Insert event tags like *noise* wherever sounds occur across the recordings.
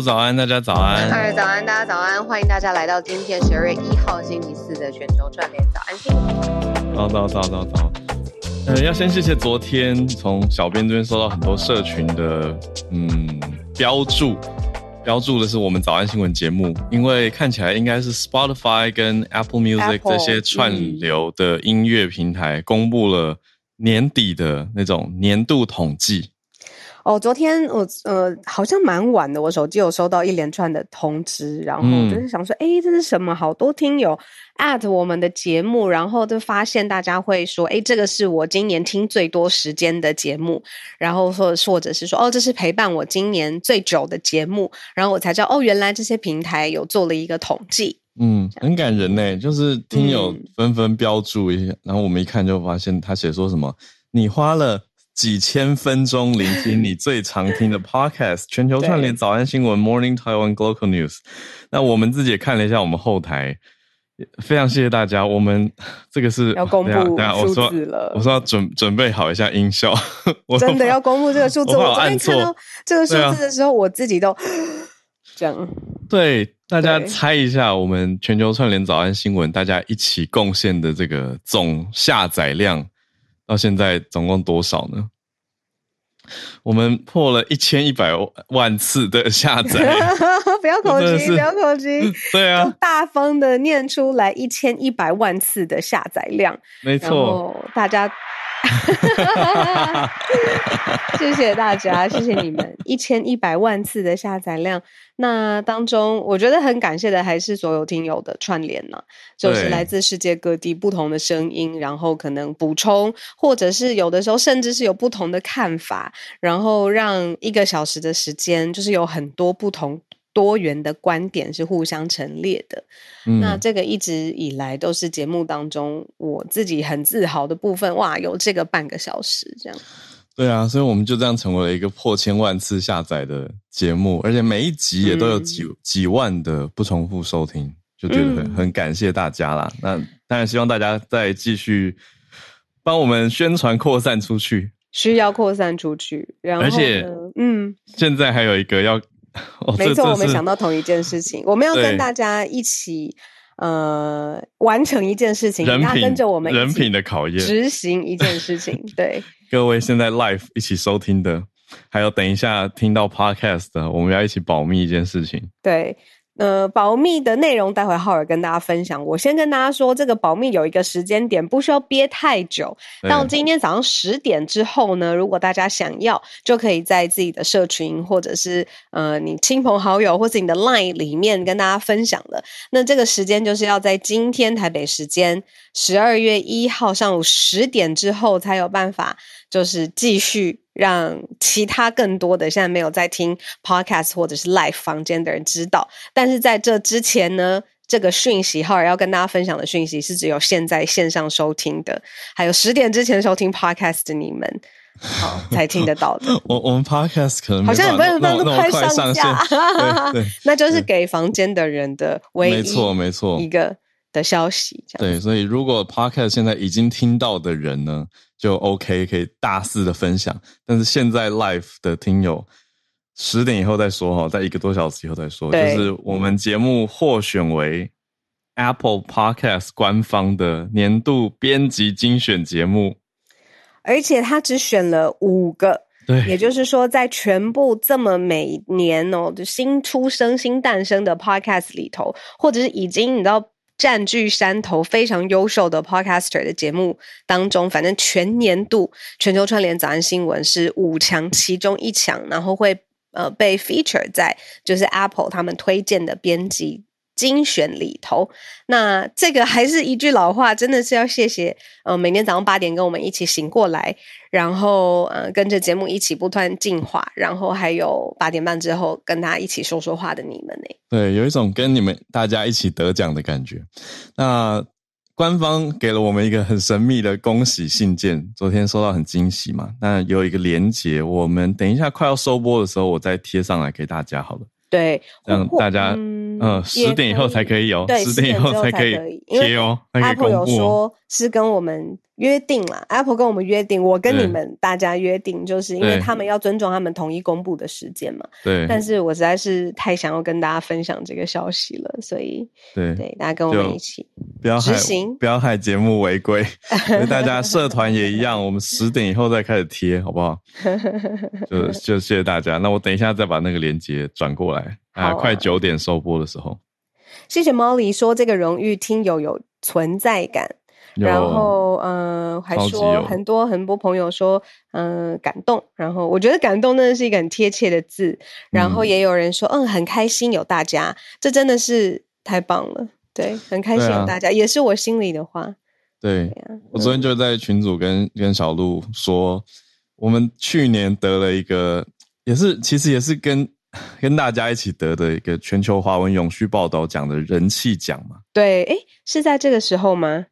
早安，大家早安。嗨，早安，大家早安，欢迎大家来到今天十二月一号星期四的全球串联早安新闻。早早早早早。呃，要先谢谢昨天从小编这边收到很多社群的嗯标注，标注的是我们早安新闻节目，因为看起来应该是 Spotify 跟 Apple Music 这些串流的音乐平台公布了年底的那种年度统计。哦，昨天我呃好像蛮晚的，我手机有收到一连串的通知，然后就是想说，哎、嗯，这是什么？好多听友 at 我们的节目，然后就发现大家会说，哎，这个是我今年听最多时间的节目，然后或或者是说，哦，这是陪伴我今年最久的节目，然后我才知道，哦，原来这些平台有做了一个统计，嗯，很感人呢，就是听友纷纷标注一下，嗯、然后我们一看就发现他写说什么，你花了。几千分钟聆听你最常听的 *laughs* podcast，全球串联早安新闻 Morning Taiwan Global News。那我们自己也看了一下我们后台，非常谢谢大家。我们 *laughs* 这个是要公布数字了，我说要准准备好一下音效，*laughs* 我真的要公布这个数字。我昨天看到这个数字的时候，我自己都这样。对，大家猜一下，我们全球串联早安新闻，大家一起贡献的这个总下载量。到现在总共多少呢？我们破了一千一百万次的下载，*laughs* 不要口急，不要口急，*laughs* 对啊，大方的念出来一千一百万次的下载量，没错，大家。*laughs* 谢谢大家，谢谢你们一千一百万次的下载量。那当中，我觉得很感谢的还是所有听友的串联呢，就是来自世界各地不同的声音，然后可能补充，或者是有的时候甚至是有不同的看法，然后让一个小时的时间，就是有很多不同。多元的观点是互相陈列的，嗯，那这个一直以来都是节目当中我自己很自豪的部分。哇，有这个半个小时这样。对啊，所以我们就这样成为了一个破千万次下载的节目，而且每一集也都有几、嗯、几万的不重复收听，就觉得很、嗯、很感谢大家啦。那当然希望大家再继续帮我们宣传扩散出去，需要扩散出去。然后，而且，嗯，现在还有一个要。哦、没错，我们想到同一件事情，我们要跟大家一起呃完成一件事情，人家跟着我们人品的考验，执行一件事情。对，*laughs* 各位现在 live 一起收听的，还有等一下听到 podcast 的，我们要一起保密一件事情。对。呃，保密的内容待会浩尔跟大家分享。我先跟大家说，这个保密有一个时间点，不需要憋太久。到今天早上十点之后呢，如果大家想要，就可以在自己的社群或者是呃你亲朋好友或是你的 Line 里面跟大家分享了。那这个时间就是要在今天台北时间十二月一号上午十点之后才有办法，就是继续。让其他更多的现在没有在听 podcast 或者是 live 房间的人知道，但是在这之前呢，这个讯息浩尔要跟大家分享的讯息是只有现在线上收听的，还有十点之前收听 podcast 的你们，好才听得到的。*laughs* 我我们 podcast 可能好像很多人都快上线，对对，*laughs* 那就是给房间的人的唯一没错没错。一个的消息。对，所以如果 podcast 现在已经听到的人呢？就 OK，可以大肆的分享。但是现在 Live 的听友十点以后再说哈，在一个多小时以后再说。就是我们节目获选为 Apple Podcast 官方的年度编辑精选节目，而且他只选了五个。对，也就是说，在全部这么每年哦，就新出生、新诞生的 Podcast 里头，或者是已经你知道。占据山头非常优秀的 podcaster 的节目当中，反正全年度全球串联早安新闻是五强其中一强，然后会呃被 feature 在就是 Apple 他们推荐的编辑精选里头。那这个还是一句老话，真的是要谢谢呃每天早上八点跟我们一起醒过来。然后，呃，跟着节目一起不断进化，然后还有八点半之后跟大家一起说说话的你们呢？对，有一种跟你们大家一起得奖的感觉。那官方给了我们一个很神秘的恭喜信件，昨天收到很惊喜嘛。那有一个连结，我们等一下快要收播的时候，我再贴上来给大家好了。对，让大家嗯十点以后才可以有，十点以后才可以贴哦。Apple 有说是跟我们约定了，Apple 跟我们约定，我跟你们大家约定，就是因为他们要尊重他们统一公布的时间嘛。对。但是我实在是太想要跟大家分享这个消息了，所以对对，大家跟我们一起不要执行，不要害节目违规。*laughs* 大家社团也一样，我们十点以后再开始贴，好不好？*laughs* 就就谢谢大家。那我等一下再把那个链接转过来啊，快九点收播的时候。谢谢 Molly 说这个荣誉听友有存在感。然后，嗯、呃，还说很多很多朋友说，嗯、呃，感动。然后我觉得感动真的是一个很贴切的字。然后也有人说，嗯，很开心有大家，这真的是太棒了。对，很开心有大家，啊、也是我心里的话。对，对啊、我昨天就在群组跟跟小鹿说，我们去年得了一个，也是其实也是跟跟大家一起得的一个全球华文永续报道奖的人气奖嘛。对，诶，是在这个时候吗？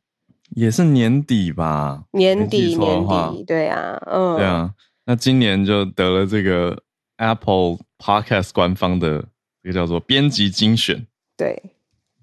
也是年底吧，年底年底，对啊，嗯，对啊，那今年就得了这个 Apple Podcast 官方的这个叫做编辑精选，对，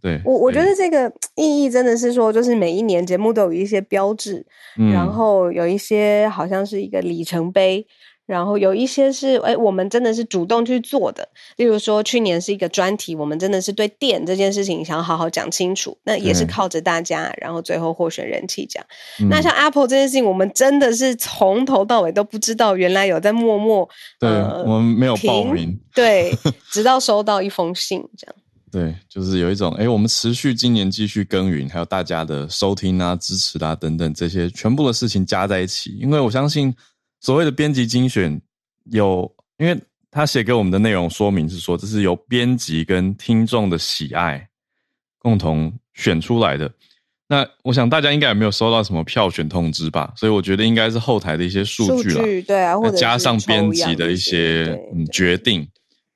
对我我觉得这个意义真的是说，就是每一年节目都有一些标志，嗯，然后有一些好像是一个里程碑。然后有一些是，哎，我们真的是主动去做的。例如说，去年是一个专题，我们真的是对电这件事情想要好好讲清楚。那也是靠着大家，然后最后获选人气奖。嗯、那像 Apple 这件事情，我们真的是从头到尾都不知道，原来有在默默。对，呃、我们没有报名。对，*laughs* 直到收到一封信，这样。*laughs* 对，就是有一种，哎，我们持续今年继续耕耘，还有大家的收听啊、支持啊等等这些全部的事情加在一起，因为我相信。所谓的编辑精选有，因为他写给我们的内容说明是说，这是由编辑跟听众的喜爱共同选出来的。那我想大家应该也没有收到什么票选通知吧？所以我觉得应该是后台的一些数据了，对啊，或者加上编辑的一些嗯决定，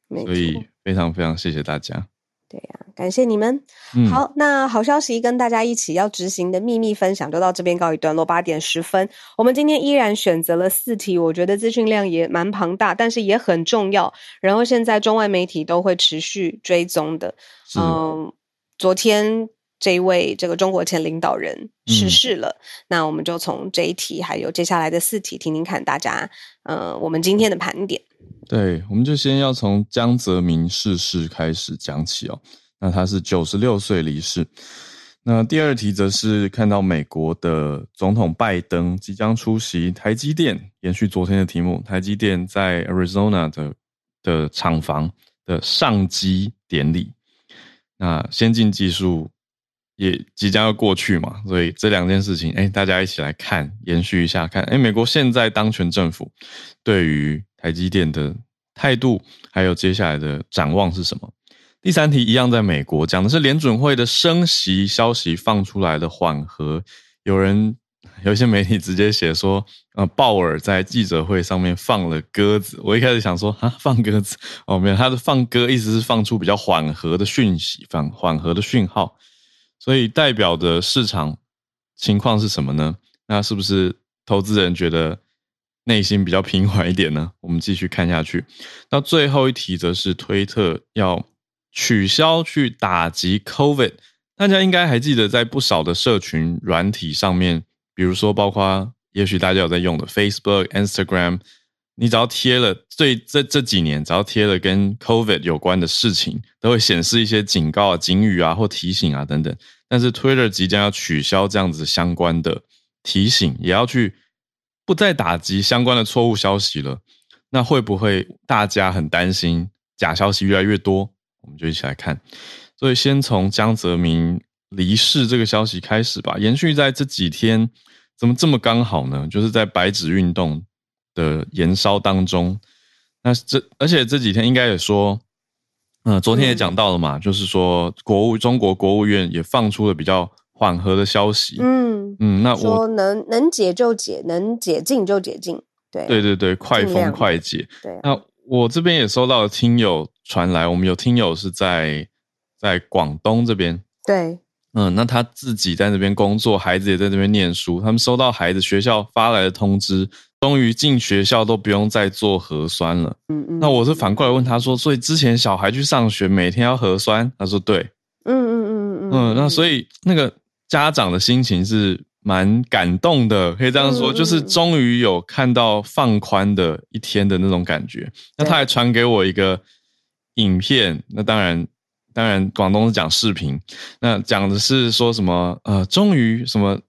所以非常非常谢谢大家。对呀、啊，感谢你们。嗯、好，那好消息跟大家一起要执行的秘密分享就到这边告一段落。八点十分，我们今天依然选择了四题，我觉得资讯量也蛮庞大，但是也很重要。然后现在中外媒体都会持续追踪的。嗯、呃，昨天这一位这个中国前领导人逝世了，嗯、那我们就从这一题还有接下来的四题听听看大家，呃，我们今天的盘点。对，我们就先要从江泽民逝世开始讲起哦。那他是九十六岁离世。那第二题则是看到美国的总统拜登即将出席台积电，延续昨天的题目，台积电在 Arizona 的的厂房的上机典礼。那先进技术也即将要过去嘛，所以这两件事情，哎，大家一起来看，延续一下看，哎，美国现在当权政府对于台积电的态度，还有接下来的展望是什么？第三题一样，在美国讲的是联准会的升息消息放出来的缓和。有人有一些媒体直接写说，呃，鲍尔在记者会上面放了鸽子。我一开始想说，啊，放鸽子哦，没有，他的放鸽意思是放出比较缓和的讯息，放缓和的讯号。所以代表的市场情况是什么呢？那是不是投资人觉得？内心比较平缓一点呢，*laughs* 我们继续看下去。那最后一题则是推特要取消去打击 COVID。大家应该还记得，在不少的社群软体上面，比如说包括也许大家有在用的 Facebook、Instagram，你只要贴了最这这几年，只要贴了跟 COVID 有关的事情，都会显示一些警告啊、警语啊或提醒啊等等。但是 Twitter 即将要取消这样子相关的提醒，也要去。不再打击相关的错误消息了，那会不会大家很担心假消息越来越多？我们就一起来看。所以先从江泽民离世这个消息开始吧。延续在这几天，怎么这么刚好呢？就是在白纸运动的延烧当中。那这而且这几天应该也说，嗯，昨天也讲到了嘛，嗯、就是说国务中国国务院也放出了比较。缓和的消息，嗯嗯，那我说能能解就解，能解禁就解禁，对对对对，快封快解。对，啊，那我这边也收到了听友传来，我们有听友是在在广东这边，对，嗯，那他自己在那边工作，孩子也在那边念书，他们收到孩子学校发来的通知，终于进学校都不用再做核酸了。嗯嗯，那我是反过来问他说，所以之前小孩去上学每天要核酸？他说对，嗯嗯嗯嗯嗯，嗯，那所以那个。家长的心情是蛮感动的，可以这样说，嗯、就是终于有看到放宽的一天的那种感觉。那他还传给我一个影片，那当然，当然广东是讲视频，那讲的是说什么？呃，终于什么？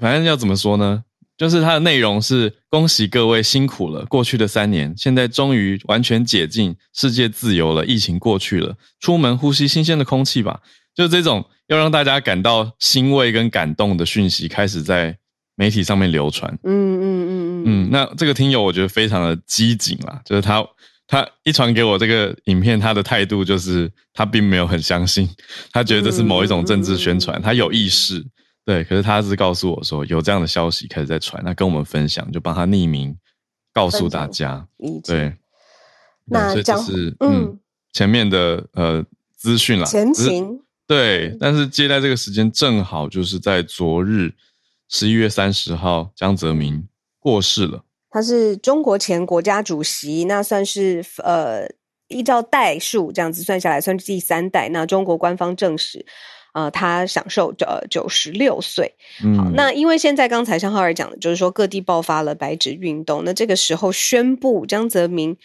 反正要怎么说呢？就是它的内容是恭喜各位辛苦了，过去的三年，现在终于完全解禁，世界自由了，疫情过去了，出门呼吸新鲜的空气吧。就这种要让大家感到欣慰跟感动的讯息开始在媒体上面流传。嗯嗯嗯嗯嗯。那这个听友我觉得非常的机警啦，就是他他一传给我这个影片，他的态度就是他并没有很相信，他觉得这是某一种政治宣传，他有意识。对，可是他是告诉我说有这样的消息开始在传，那跟我们分享，就帮他匿名告诉大家。对，那这是嗯前面的呃资讯啦，前情对，但是接待这个时间正好就是在昨日十一月三十号，江泽民过世了。他是中国前国家主席，那算是呃依照代数这样子算下来，算是第三代。那中国官方证实。呃，他享受呃九十六岁。好，那因为现在刚才像浩尔讲的，就是说各地爆发了白纸运动。那这个时候宣布江泽民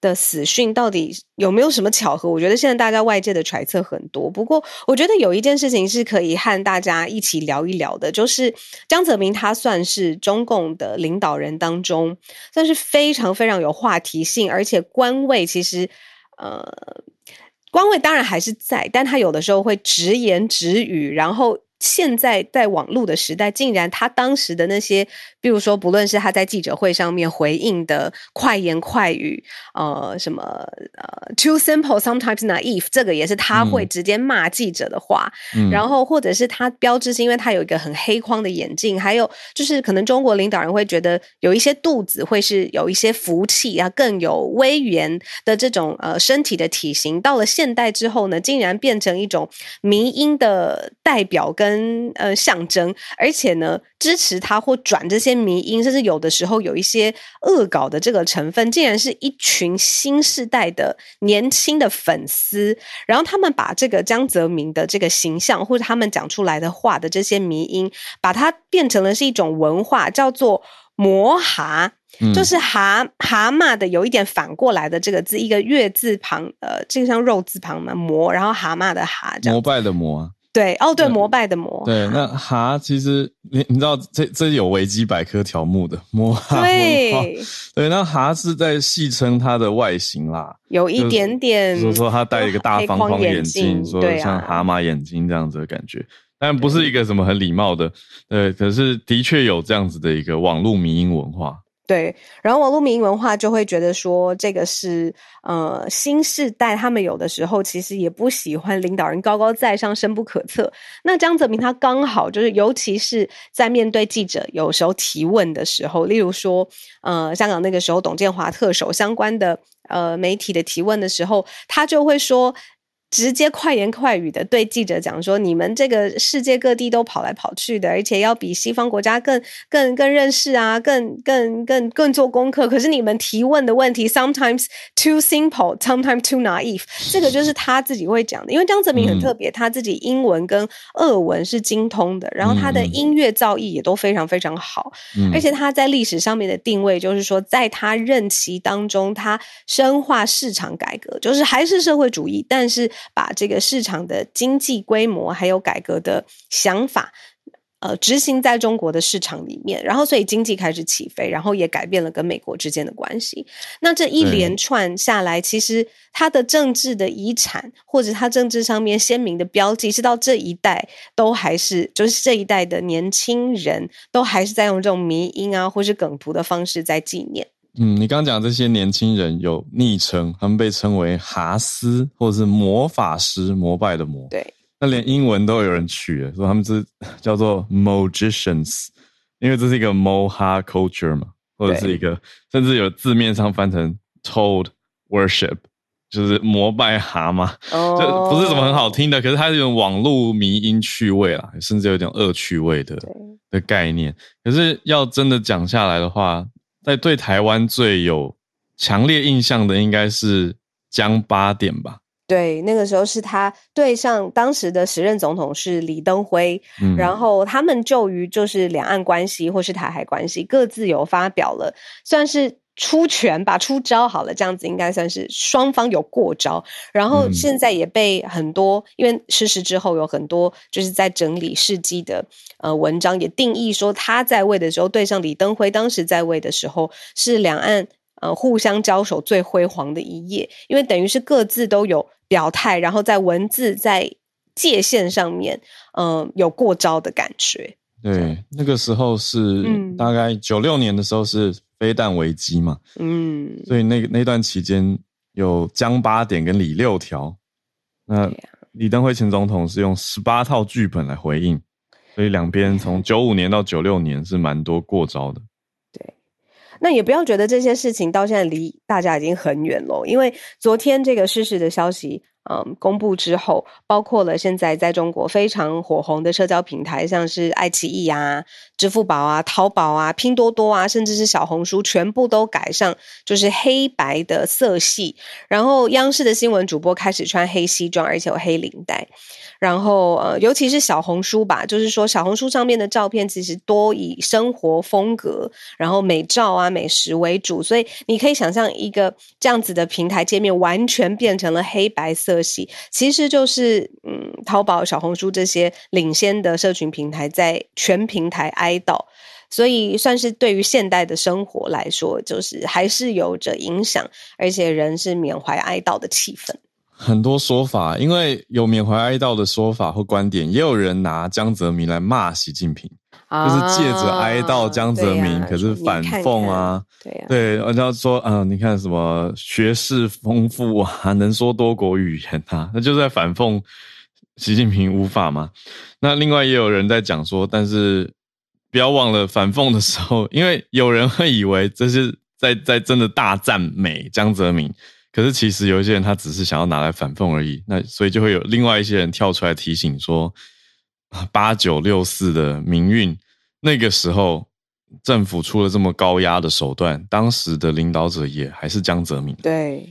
的死讯，到底有没有什么巧合？我觉得现在大家外界的揣测很多。不过，我觉得有一件事情是可以和大家一起聊一聊的，就是江泽民他算是中共的领导人当中，算是非常非常有话题性，而且官位其实呃。官位当然还是在，但他有的时候会直言直语，然后。现在在网络的时代，竟然他当时的那些，比如说，不论是他在记者会上面回应的快言快语，呃，什么呃，too simple sometimes naive，这个也是他会直接骂记者的话。嗯、然后或者是他标志是因为他有一个很黑框的眼镜，还有就是可能中国领导人会觉得有一些肚子会是有一些福气啊，更有威严的这种呃身体的体型。到了现代之后呢，竟然变成一种迷因的代表跟。跟呃象征，而且呢，支持他或转这些迷音，甚至有的时候有一些恶搞的这个成分，竟然是一群新世代的年轻的粉丝，然后他们把这个江泽民的这个形象，或者他们讲出来的话的这些迷音，把它变成了是一种文化，叫做魔蛤，嗯、就是蛤蛤蟆的有一点反过来的这个字，一个月字旁，呃，这个像肉字旁嘛，魔，然后蛤蟆的蛤，膜拜的膜。对哦，对，膜拜的膜。对，那蛤其实你你知道这这有维基百科条目的摩哈。对对，那蛤是在戏称它的外形啦，有一点点，就是说它戴一个大方框眼镜，说像蛤蟆眼睛这样子的感觉，但不是一个什么很礼貌的，对，可是的确有这样子的一个网络迷因文化。对，然后网络民文化就会觉得说，这个是呃新世代，他们有的时候其实也不喜欢领导人高高在上、深不可测。那江泽民他刚好就是，尤其是在面对记者有时候提问的时候，例如说，呃，香港那个时候董建华特首相关的呃媒体的提问的时候，他就会说。直接快言快语的对记者讲说：“你们这个世界各地都跑来跑去的，而且要比西方国家更、更、更认识啊，更、更、更、更做功课。可是你们提问的问题，sometimes too simple, sometimes too naive。这个就是他自己会讲的。因为江泽民很特别，他自己英文跟俄文是精通的，然后他的音乐造诣也都非常非常好。而且他在历史上面的定位，就是说，在他任期当中，他深化市场改革，就是还是社会主义，但是。把这个市场的经济规模还有改革的想法，呃，执行在中国的市场里面，然后所以经济开始起飞，然后也改变了跟美国之间的关系。那这一连串下来，其实他的政治的遗产，或者他政治上面鲜明的标记，是到这一代都还是，就是这一代的年轻人都还是在用这种迷音啊，或是梗图的方式在纪念。嗯，你刚刚讲这些年轻人有昵称，他们被称为哈斯或者是魔法师，膜拜的魔。对，那连英文都有人取了，说他们是叫做 magicians，因为这是一个 Moha culture 嘛，或者是一个甚至有字面上翻成 Toad worship，就是膜拜蛤蟆，哦、就不是什么很好听的，可是它是一种网络迷音趣味啦，甚至有点恶趣味的对。的概念。可是要真的讲下来的话，在对台湾最有强烈印象的，应该是江八点吧？对，那个时候是他对上当时的时任总统是李登辉，嗯，然后他们就于就是两岸关系或是台海关系各自有发表了，算是出拳吧，出招好了，这样子应该算是双方有过招，然后现在也被很多、嗯、因为失事之后有很多就是在整理事迹的呃文章也定义说他在位的时候对上李登辉当时在位的时候是两岸呃互相交手最辉煌的一页，因为等于是各自都有。表态，然后在文字在界限上面，嗯、呃，有过招的感觉。对，那个时候是大概九六年的时候是飞弹危机嘛，嗯，所以那个那段期间有江八点跟李六条，那李登辉前总统是用十八套剧本来回应，所以两边从九五年到九六年是蛮多过招的。那也不要觉得这些事情到现在离大家已经很远了，因为昨天这个逝世的消息，嗯，公布之后，包括了现在在中国非常火红的社交平台，像是爱奇艺啊、支付宝啊、淘宝啊、拼多多啊，甚至是小红书，全部都改上就是黑白的色系，然后央视的新闻主播开始穿黑西装，而且有黑领带。然后呃，尤其是小红书吧，就是说小红书上面的照片其实多以生活风格，然后美照啊、美食为主，所以你可以想象一个这样子的平台界面完全变成了黑白色系，其实就是嗯，淘宝、小红书这些领先的社群平台在全平台哀悼，所以算是对于现代的生活来说，就是还是有着影响，而且人是缅怀哀悼的气氛。很多说法，因为有缅怀哀悼的说法或观点，也有人拿江泽民来骂习近平，啊、就是借着哀悼江泽民，啊、可是反讽啊，看看对，人家、啊、说，啊、呃，你看什么学识丰富啊，*laughs* 能说多国语言啊，那就是在反讽习近平无法嘛。那另外也有人在讲说，但是不要忘了反讽的时候，因为有人会以为这是在 *laughs* 在真的大赞美江泽民。可是其实有一些人他只是想要拿来反讽而已，那所以就会有另外一些人跳出来提醒说，八九六四的民运那个时候政府出了这么高压的手段，当时的领导者也还是江泽民。对，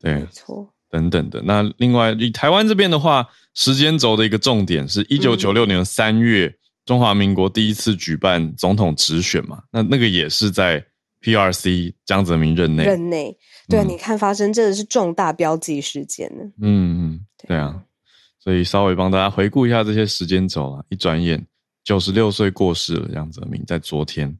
对，没错，等等的。那另外以台湾这边的话，时间轴的一个重点是一九九六年三月，嗯，中华民国第一次举办总统直选嘛，那那个也是在 PRC 江泽民任内。任内。对啊，你看，发生真的是重大标记事件呢。嗯嗯，对啊，所以稍微帮大家回顾一下这些时间轴啊，一转眼九十六岁过世了，江泽民在昨天。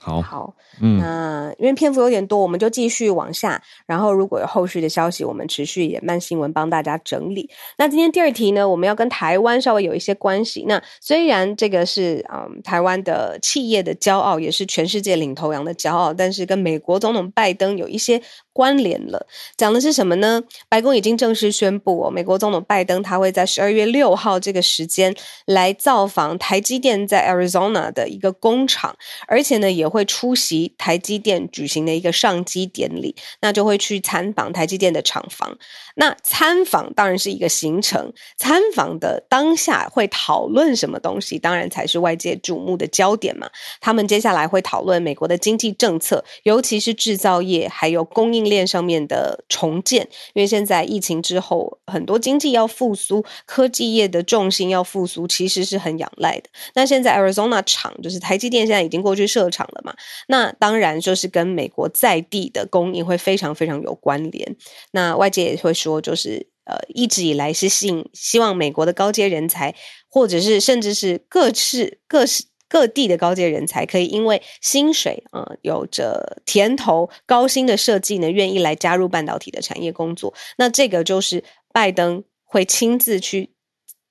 好，好，嗯，那因为篇幅有点多，我们就继续往下。然后如果有后续的消息，我们持续也慢新闻帮大家整理。那今天第二题呢，我们要跟台湾稍微有一些关系。那虽然这个是嗯台湾的企业的骄傲，也是全世界领头羊的骄傲，但是跟美国总统拜登有一些关联了。讲的是什么呢？白宫已经正式宣布哦，美国总统拜登他会在十二月六号这个时间来造访台积电在 Arizona 的一个工厂，而且呢也。会出席台积电举行的一个上机典礼，那就会去参访台积电的厂房。那参访当然是一个行程，参访的当下会讨论什么东西，当然才是外界瞩目的焦点嘛。他们接下来会讨论美国的经济政策，尤其是制造业还有供应链上面的重建。因为现在疫情之后，很多经济要复苏，科技业的重心要复苏，其实是很仰赖的。那现在 Arizona 厂就是台积电现在已经过去设厂了嘛。那当然就是跟美国在地的供应会非常非常有关联。那外界也会说，就是呃，一直以来是希希望美国的高阶人才，或者是甚至是各式各式各地的高阶人才，可以因为薪水啊、呃、有着甜头、高薪的设计呢，愿意来加入半导体的产业工作。那这个就是拜登会亲自去。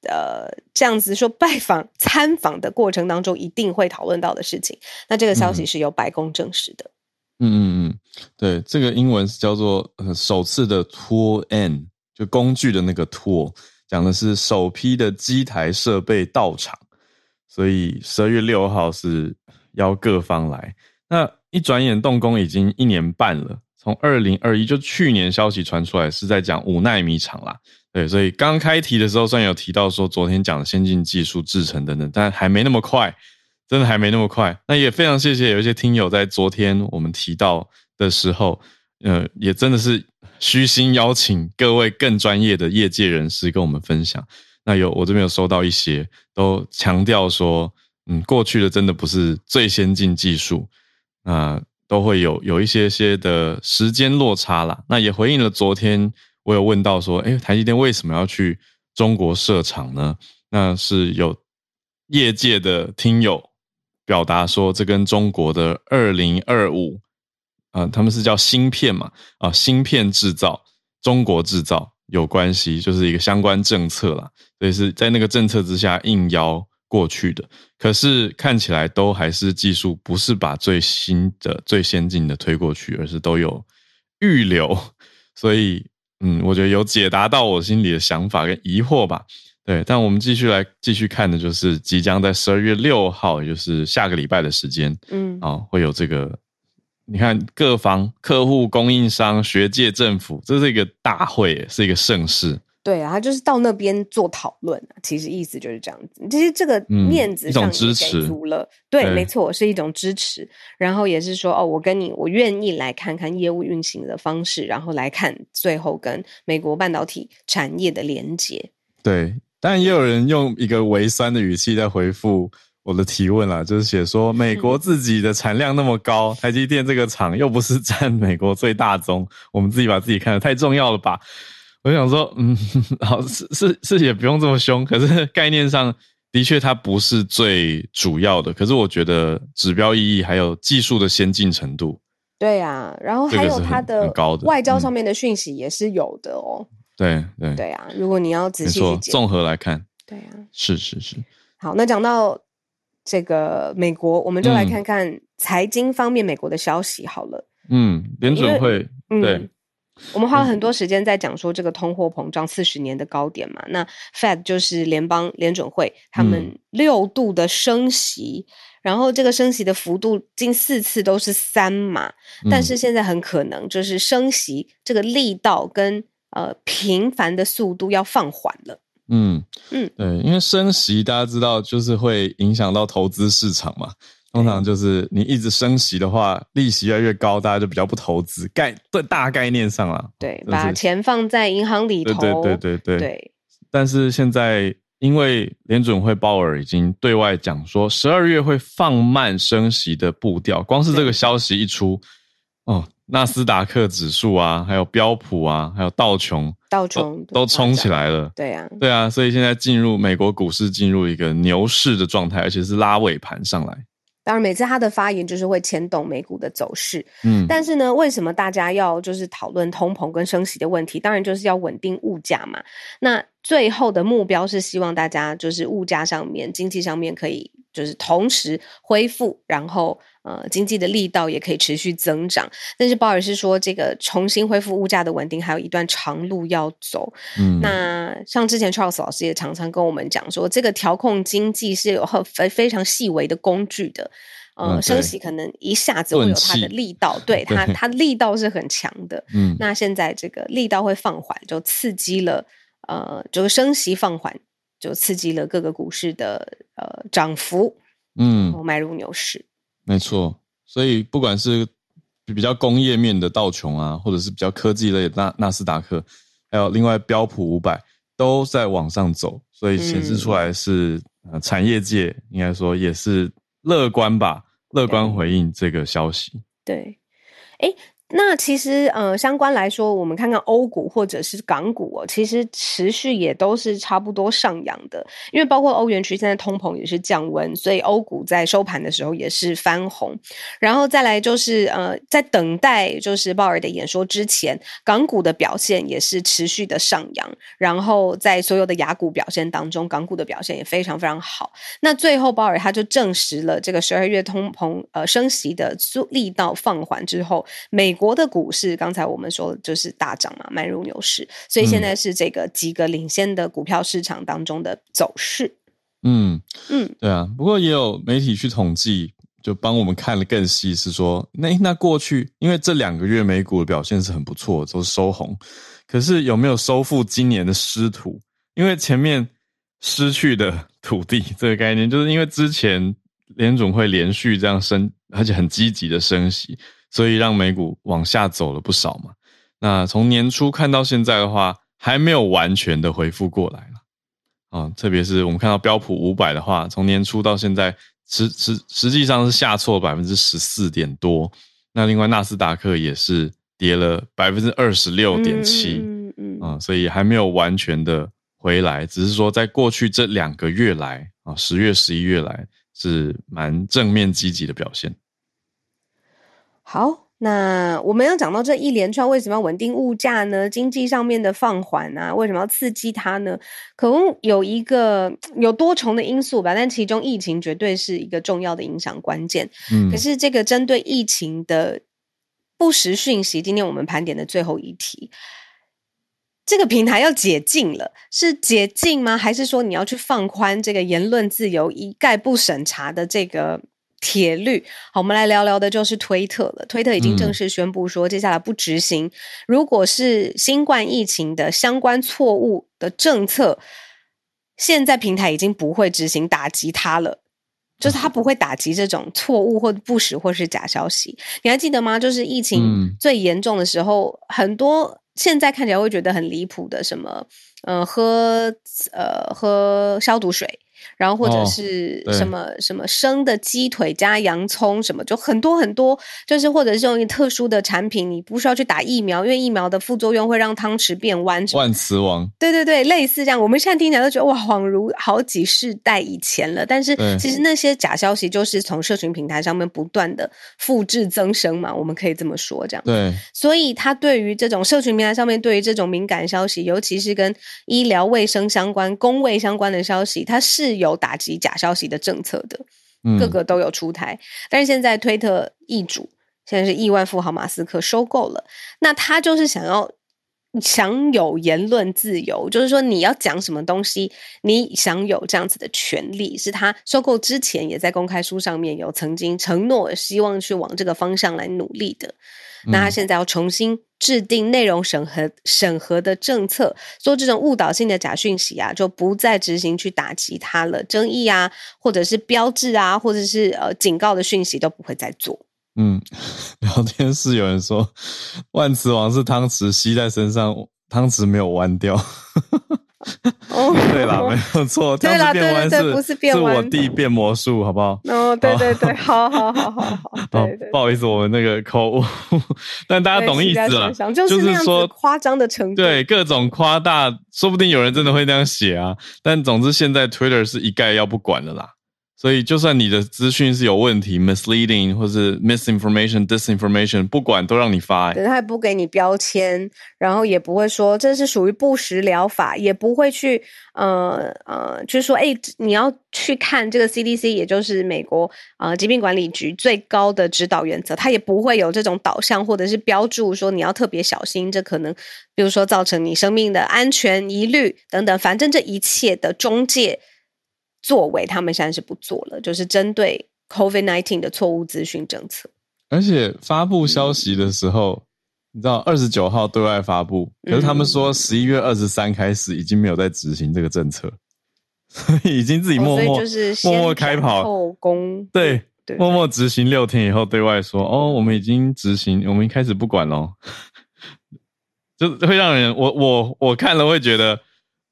呃，这样子说，拜访、参访的过程当中，一定会讨论到的事情。那这个消息是由白宫证实的。嗯嗯嗯，对，这个英文是叫做呃首次的 Tool N，就工具的那个 Tool，讲的是首批的机台设备到场。所以十二月六号是邀各方来。那一转眼动工已经一年半了，从二零二一就去年消息传出来是在讲五奈米厂啦。对，所以刚开题的时候，虽然有提到说昨天讲的先进技术制程等等，但还没那么快，真的还没那么快。那也非常谢谢有一些听友在昨天我们提到的时候，呃，也真的是虚心邀请各位更专业的业界人士跟我们分享。那有我这边有收到一些，都强调说，嗯，过去的真的不是最先进技术，啊都会有有一些些的时间落差啦。那也回应了昨天我有问到说，诶，台积电为什么要去中国设厂呢？那是有业界的听友表达说，这跟中国的二零二五。啊，他们是叫芯片嘛？啊，芯片制造，中国制造有关系，就是一个相关政策啦。所以是在那个政策之下应邀过去的。可是看起来都还是技术不是把最新的、最先进的推过去，而是都有预留。所以，嗯，我觉得有解答到我心里的想法跟疑惑吧。对，但我们继续来继续看的就是即将在十二月六号，也就是下个礼拜的时间，嗯，啊，会有这个。你看，各方客户、供应商、学界、政府，这是一个大会，是一个盛事。对啊，他就是到那边做讨论，其实意思就是这样子。其实这个面子上也给足了，嗯、对，对没错，是一种支持。然后也是说，哦，我跟你，我愿意来看看业务运行的方式，然后来看最后跟美国半导体产业的连接。对，但也有人用一个微酸的语气在回复。我的提问啦，就是写说美国自己的产量那么高，台积电这个厂又不是占美国最大宗，我们自己把自己看得太重要了吧？我想说，嗯，*laughs* 好，是是是，也不用这么凶，可是概念上的确它不是最主要的，可是我觉得指标意义还有技术的先进程度，对啊，然后还有它的外交上面的讯息也是有的哦，对对。对啊，如果你要仔细说综合来看，对啊，是是是，好，那讲到。这个美国，我们就来看看财经方面美国的消息好了。嗯，联准会，嗯、对，我们花了很多时间在讲说这个通货膨胀四十年的高点嘛。那 Fed 就是联邦联准会，他们六度的升息，嗯、然后这个升息的幅度近四次都是三码，嗯、但是现在很可能就是升息这个力道跟呃频繁的速度要放缓了。嗯嗯，对，因为升息大家知道就是会影响到投资市场嘛。通常就是你一直升息的话，利息越来越高，大家就比较不投资。概对大概念上啊，对，把钱放在银行里头。对对对对对。对但是现在因为联准会鲍尔已经对外讲说，十二月会放慢升息的步调。光是这个消息一出，哦。纳斯达克指数啊，还有标普啊，还有道琼，道琼都冲起来了。对啊，对啊，所以现在进入美国股市进入一个牛市的状态，而且是拉尾盘上来。当然，每次他的发言就是会牵动美股的走势。嗯，但是呢，为什么大家要就是讨论通膨跟升息的问题？当然就是要稳定物价嘛。那最后的目标是希望大家就是物价上面、经济上面可以就是同时恢复，然后。呃，经济的力道也可以持续增长，但是鲍尔是说，这个重新恢复物价的稳定还有一段长路要走。嗯，那像之前 Charles 老师也常常跟我们讲说，这个调控经济是有很非非常细微的工具的。呃，嗯、升息可能一下子会有它的力道，对 *laughs* 它它力道是很强的。嗯，那现在这个力道会放缓，就刺激了呃，就是升息放缓，就刺激了各个股市的呃涨幅。嗯，迈入牛市。没错，所以不管是比较工业面的道琼啊，或者是比较科技类的纳纳斯达克，还有另外标普五百都在往上走，所以显示出来是、嗯呃、产业界应该说也是乐观吧，乐观回应这个消息。对，哎。那其实，呃，相关来说，我们看看欧股或者是港股哦，其实持续也都是差不多上扬的。因为包括欧元区现在通膨也是降温，所以欧股在收盘的时候也是翻红。然后再来就是，呃，在等待就是鲍尔的演说之前，港股的表现也是持续的上扬。然后在所有的雅股表现当中，港股的表现也非常非常好。那最后鲍尔他就证实了这个十二月通膨呃升息的力道放缓之后，美。国的股市，刚才我们说就是大涨嘛，迈入牛市，所以现在是这个几个领先的股票市场当中的走势。嗯嗯，对啊。不过也有媒体去统计，就帮我们看了更细，是说那那过去，因为这两个月美股的表现是很不错，都是收红。可是有没有收复今年的失土？因为前面失去的土地这个概念，就是因为之前联总会连续这样升，而且很积极的升息。所以让美股往下走了不少嘛。那从年初看到现在的话，还没有完全的恢复过来了啊。特别是我们看到标普五百的话，从年初到现在，实实实际上是下挫百分之十四点多。那另外纳斯达克也是跌了百分之二十六点七，嗯嗯啊，所以还没有完全的回来，只是说在过去这两个月来啊，十月、十一月来是蛮正面积极的表现。好，那我们要讲到这一连串为什么要稳定物价呢？经济上面的放缓啊，为什么要刺激它呢？可能有一个有多重的因素吧，但其中疫情绝对是一个重要的影响关键。嗯，可是这个针对疫情的不实讯息，今天我们盘点的最后一题，这个平台要解禁了，是解禁吗？还是说你要去放宽这个言论自由，一概不审查的这个？铁律，好，我们来聊聊的就是推特了。推特已经正式宣布说，接下来不执行，如果是新冠疫情的相关错误的政策，现在平台已经不会执行打击它了，就是它不会打击这种错误或不实或是假消息。你还记得吗？就是疫情最严重的时候，很多现在看起来会觉得很离谱的，什么，呃，喝呃喝消毒水。然后或者是什么、哦、什么生的鸡腿加洋葱什么，就很多很多，就是或者是用一特殊的产品，你不需要去打疫苗，因为疫苗的副作用会让汤匙变弯。万磁王，对对对，类似这样。我们现在听起来都觉得哇，恍如好几世代以前了。但是其实那些假消息就是从社群平台上面不断的复制增生嘛，我们可以这么说，这样。对。所以他对于这种社群平台上面对于这种敏感消息，尤其是跟医疗卫生相关、工卫相关的消息，他是有。有打击假消息的政策的，各个都有出台，嗯、但是现在推特易主，现在是亿万富豪马斯克收购了，那他就是想要享有言论自由，就是说你要讲什么东西，你享有这样子的权利，是他收购之前也在公开书上面有曾经承诺，希望去往这个方向来努力的。那他现在要重新制定内容审核审核的政策，做这种误导性的假讯息啊，就不再执行去打击它了，争议啊，或者是标志啊，或者是呃警告的讯息都不会再做。嗯，*laughs* 聊天室有人说，万磁王是汤匙吸在身上，汤匙没有弯掉。*laughs* 哦，对了，没有错，对了，对对对，不是变弯，是我弟变魔术，好不好？哦，对对对，*laughs* 好好好好好，对对，不好意思，我们那个口误，*laughs* 但大家懂意思了，就是说夸张的程度，对，各种夸大，说不定有人真的会那样写啊，但总之现在 Twitter 是一概要不管了啦。所以，就算你的资讯是有问题，misleading 或是 misinformation、disinformation，不管都让你发。他也不给你标签，然后也不会说这是属于不实疗法，也不会去呃呃，就是说，哎，你要去看这个 CDC，也就是美国呃疾病管理局最高的指导原则，他也不会有这种导向或者是标注说你要特别小心，这可能比如说造成你生命的安全疑虑等等，反正这一切的中介。作为他们现在是不做了，就是针对 COVID nineteen 的错误资讯政策。而且发布消息的时候，嗯、你知道二十九号对外发布，可是他们说十一月二十三开始已经没有在执行这个政策，*laughs* 所以已经自己默默、哦、就是默默开跑后宫，对，对默默执行六天以后对外说哦，我们已经执行，我们一开始不管喽，*laughs* 就会让人我我我看了会觉得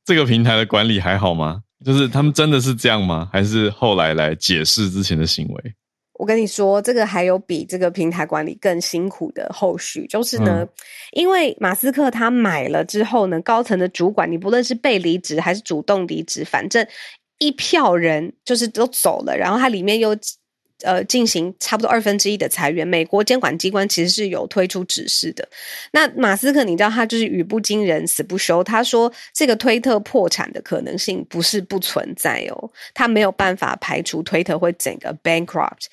这个平台的管理还好吗？就是他们真的是这样吗？还是后来来解释之前的行为？我跟你说，这个还有比这个平台管理更辛苦的后续，就是呢，嗯、因为马斯克他买了之后呢，高层的主管，你不论是被离职还是主动离职，反正一票人就是都走了，然后他里面又。呃，进行差不多二分之一的裁员。美国监管机关其实是有推出指示的。那马斯克，你知道他就是语不惊人死不休。他说这个推特破产的可能性不是不存在哦，他没有办法排除推特会整个 bankrupt。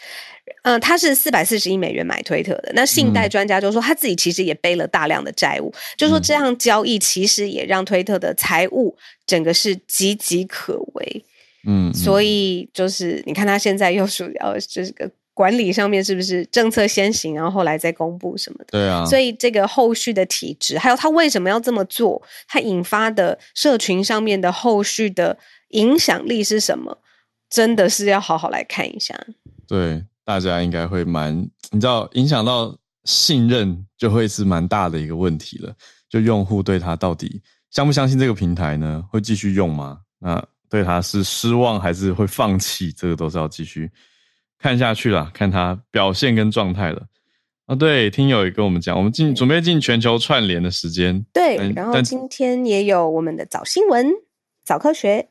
嗯、呃，他是四百四十亿美元买推特的。那信贷专家就说他自己其实也背了大量的债务，嗯、就说这样交易其实也让推特的财务整个是岌岌可危。嗯，嗯，所以就是你看他现在又属于呃，这个管理上面是不是政策先行，然后后来再公布什么的？对啊。所以这个后续的体制，还有他为什么要这么做，他引发的社群上面的后续的影响力是什么？真的是要好好来看一下。对，大家应该会蛮，你知道，影响到信任就会是蛮大的一个问题了。就用户对他到底相不相信这个平台呢？会继续用吗？那对他是失望还是会放弃？这个都是要继续看下去了，看他表现跟状态了。啊，对，听友也跟我们讲，我们进准备进全球串联的时间。对，然后今天也有我们的早新闻、早科学。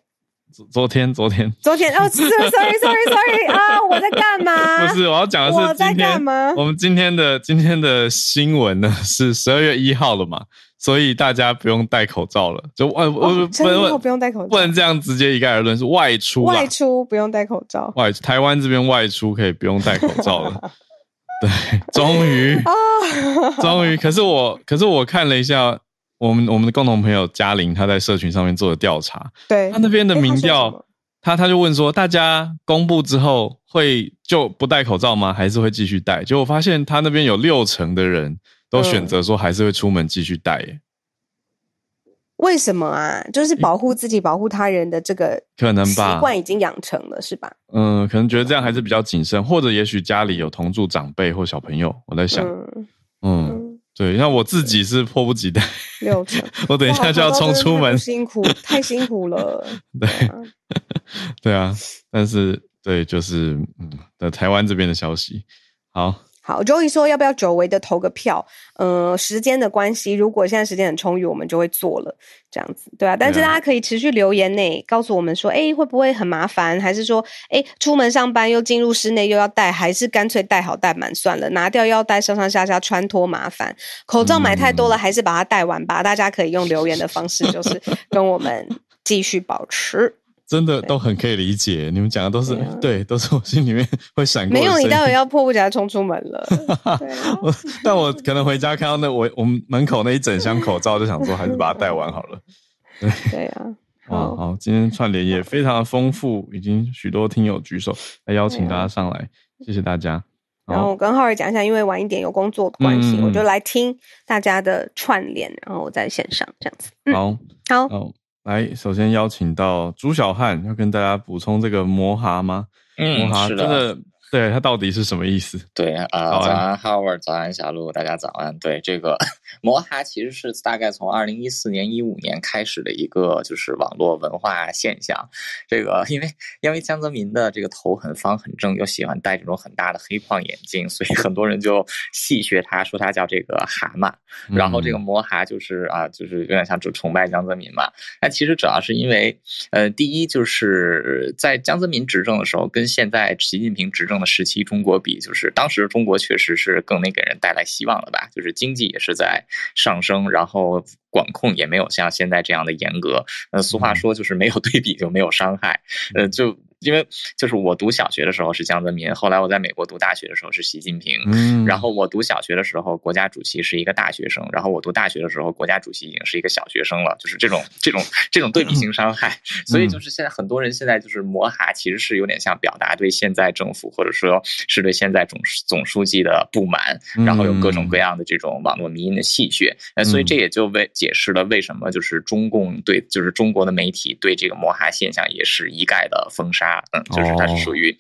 昨昨天，昨天，昨天哦，*laughs* sorry，sorry，sorry，sorry 啊，我在干嘛？不是，我要讲的是我在干嘛？我们今天的今天的新闻呢是十二月一号了嘛，所以大家不用戴口罩了。就外我不能不用戴口罩，不能这样直接一概而论，是外出外出不用戴口罩。外台湾这边外出可以不用戴口罩了。*laughs* 对，终于啊，终于。可是我可是我看了一下。我们我们的共同朋友嘉玲，她在社群上面做的调查，对，她那边的民调，她他就问说，大家公布之后会就不戴口罩吗？还是会继续戴？结果发现他那边有六成的人都选择说还是会出门继续戴。耶、嗯。为什么啊？就是保护自己、保护他人的这个可能吧？习惯已经养成了，是吧？嗯，可能觉得这样还是比较谨慎，或者也许家里有同住长辈或小朋友，我在想，嗯。嗯对，像我自己是迫不及待，六成，我等一下就要冲出门，辛苦，太辛苦了。*laughs* 对，对啊，但是对，就是嗯，的台湾这边的消息，好。好，Joey 说要不要久违的投个票？呃，时间的关系，如果现在时间很充裕，我们就会做了，这样子，对啊。但是大家可以持续留言呢，告诉我们说，哎，会不会很麻烦？还是说，哎，出门上班又进入室内又要戴，还是干脆戴好戴满算了？拿掉要戴，上上下下穿脱麻烦。口罩买太多了，嗯、还是把它戴完吧。大家可以用留言的方式，就是跟我们继续保持。真的都很可以理解，你们讲的都是对，啊、对，都是我心里面会闪过。没有，你待会要迫不及待冲出门了。*laughs* 但我可能回家看到那我我们门口那一整箱口罩，就想说还是把它戴完好了。对 *laughs* 对啊，好，好，今天串联也非常的丰富，已经许多听友举手来邀请大家上来，啊、谢谢大家。然后我跟浩儿讲一下，因为晚一点有工作的关系，嗯、我就来听大家的串联，然后我在线上这样子。嗯、好，好。好来，首先邀请到朱小汉，要跟大家补充这个魔蛤吗？嗯，魔蛤真的。对，它到底是什么意思？*laughs* 对啊，早安，Howard，早安，小鹿，大家早安。对，这个 *laughs* 摩哈其实是大概从二零一四年、一五年开始的一个就是网络文化现象。这个因为因为江泽民的这个头很方很正，又喜欢戴这种很大的黑框眼镜，所以很多人就戏谑他，说他叫这个蛤蟆。然后这个摩哈就是啊，就是有点像就崇拜江泽民嘛。那其实主要是因为呃，第一就是在江泽民执政的时候，跟现在习近平执政时期，中国比就是当时中国确实是更能给人带来希望了吧？就是经济也是在上升，然后管控也没有像现在这样的严格。呃，俗话说就是没有对比就没有伤害。呃，就。因为就是我读小学的时候是江泽民，后来我在美国读大学的时候是习近平。嗯，然后我读小学的时候，国家主席是一个大学生，然后我读大学的时候，国家主席已经是一个小学生了，就是这种这种这种对比性伤害。所以就是现在很多人现在就是摩哈，其实是有点像表达对现在政府或者说是对现在总总书记的不满，然后有各种各样的这种网络迷因的戏谑。那所以这也就为解释了为什么就是中共对就是中国的媒体对这个摩哈现象也是一概的封杀。嗯，就是它是属于。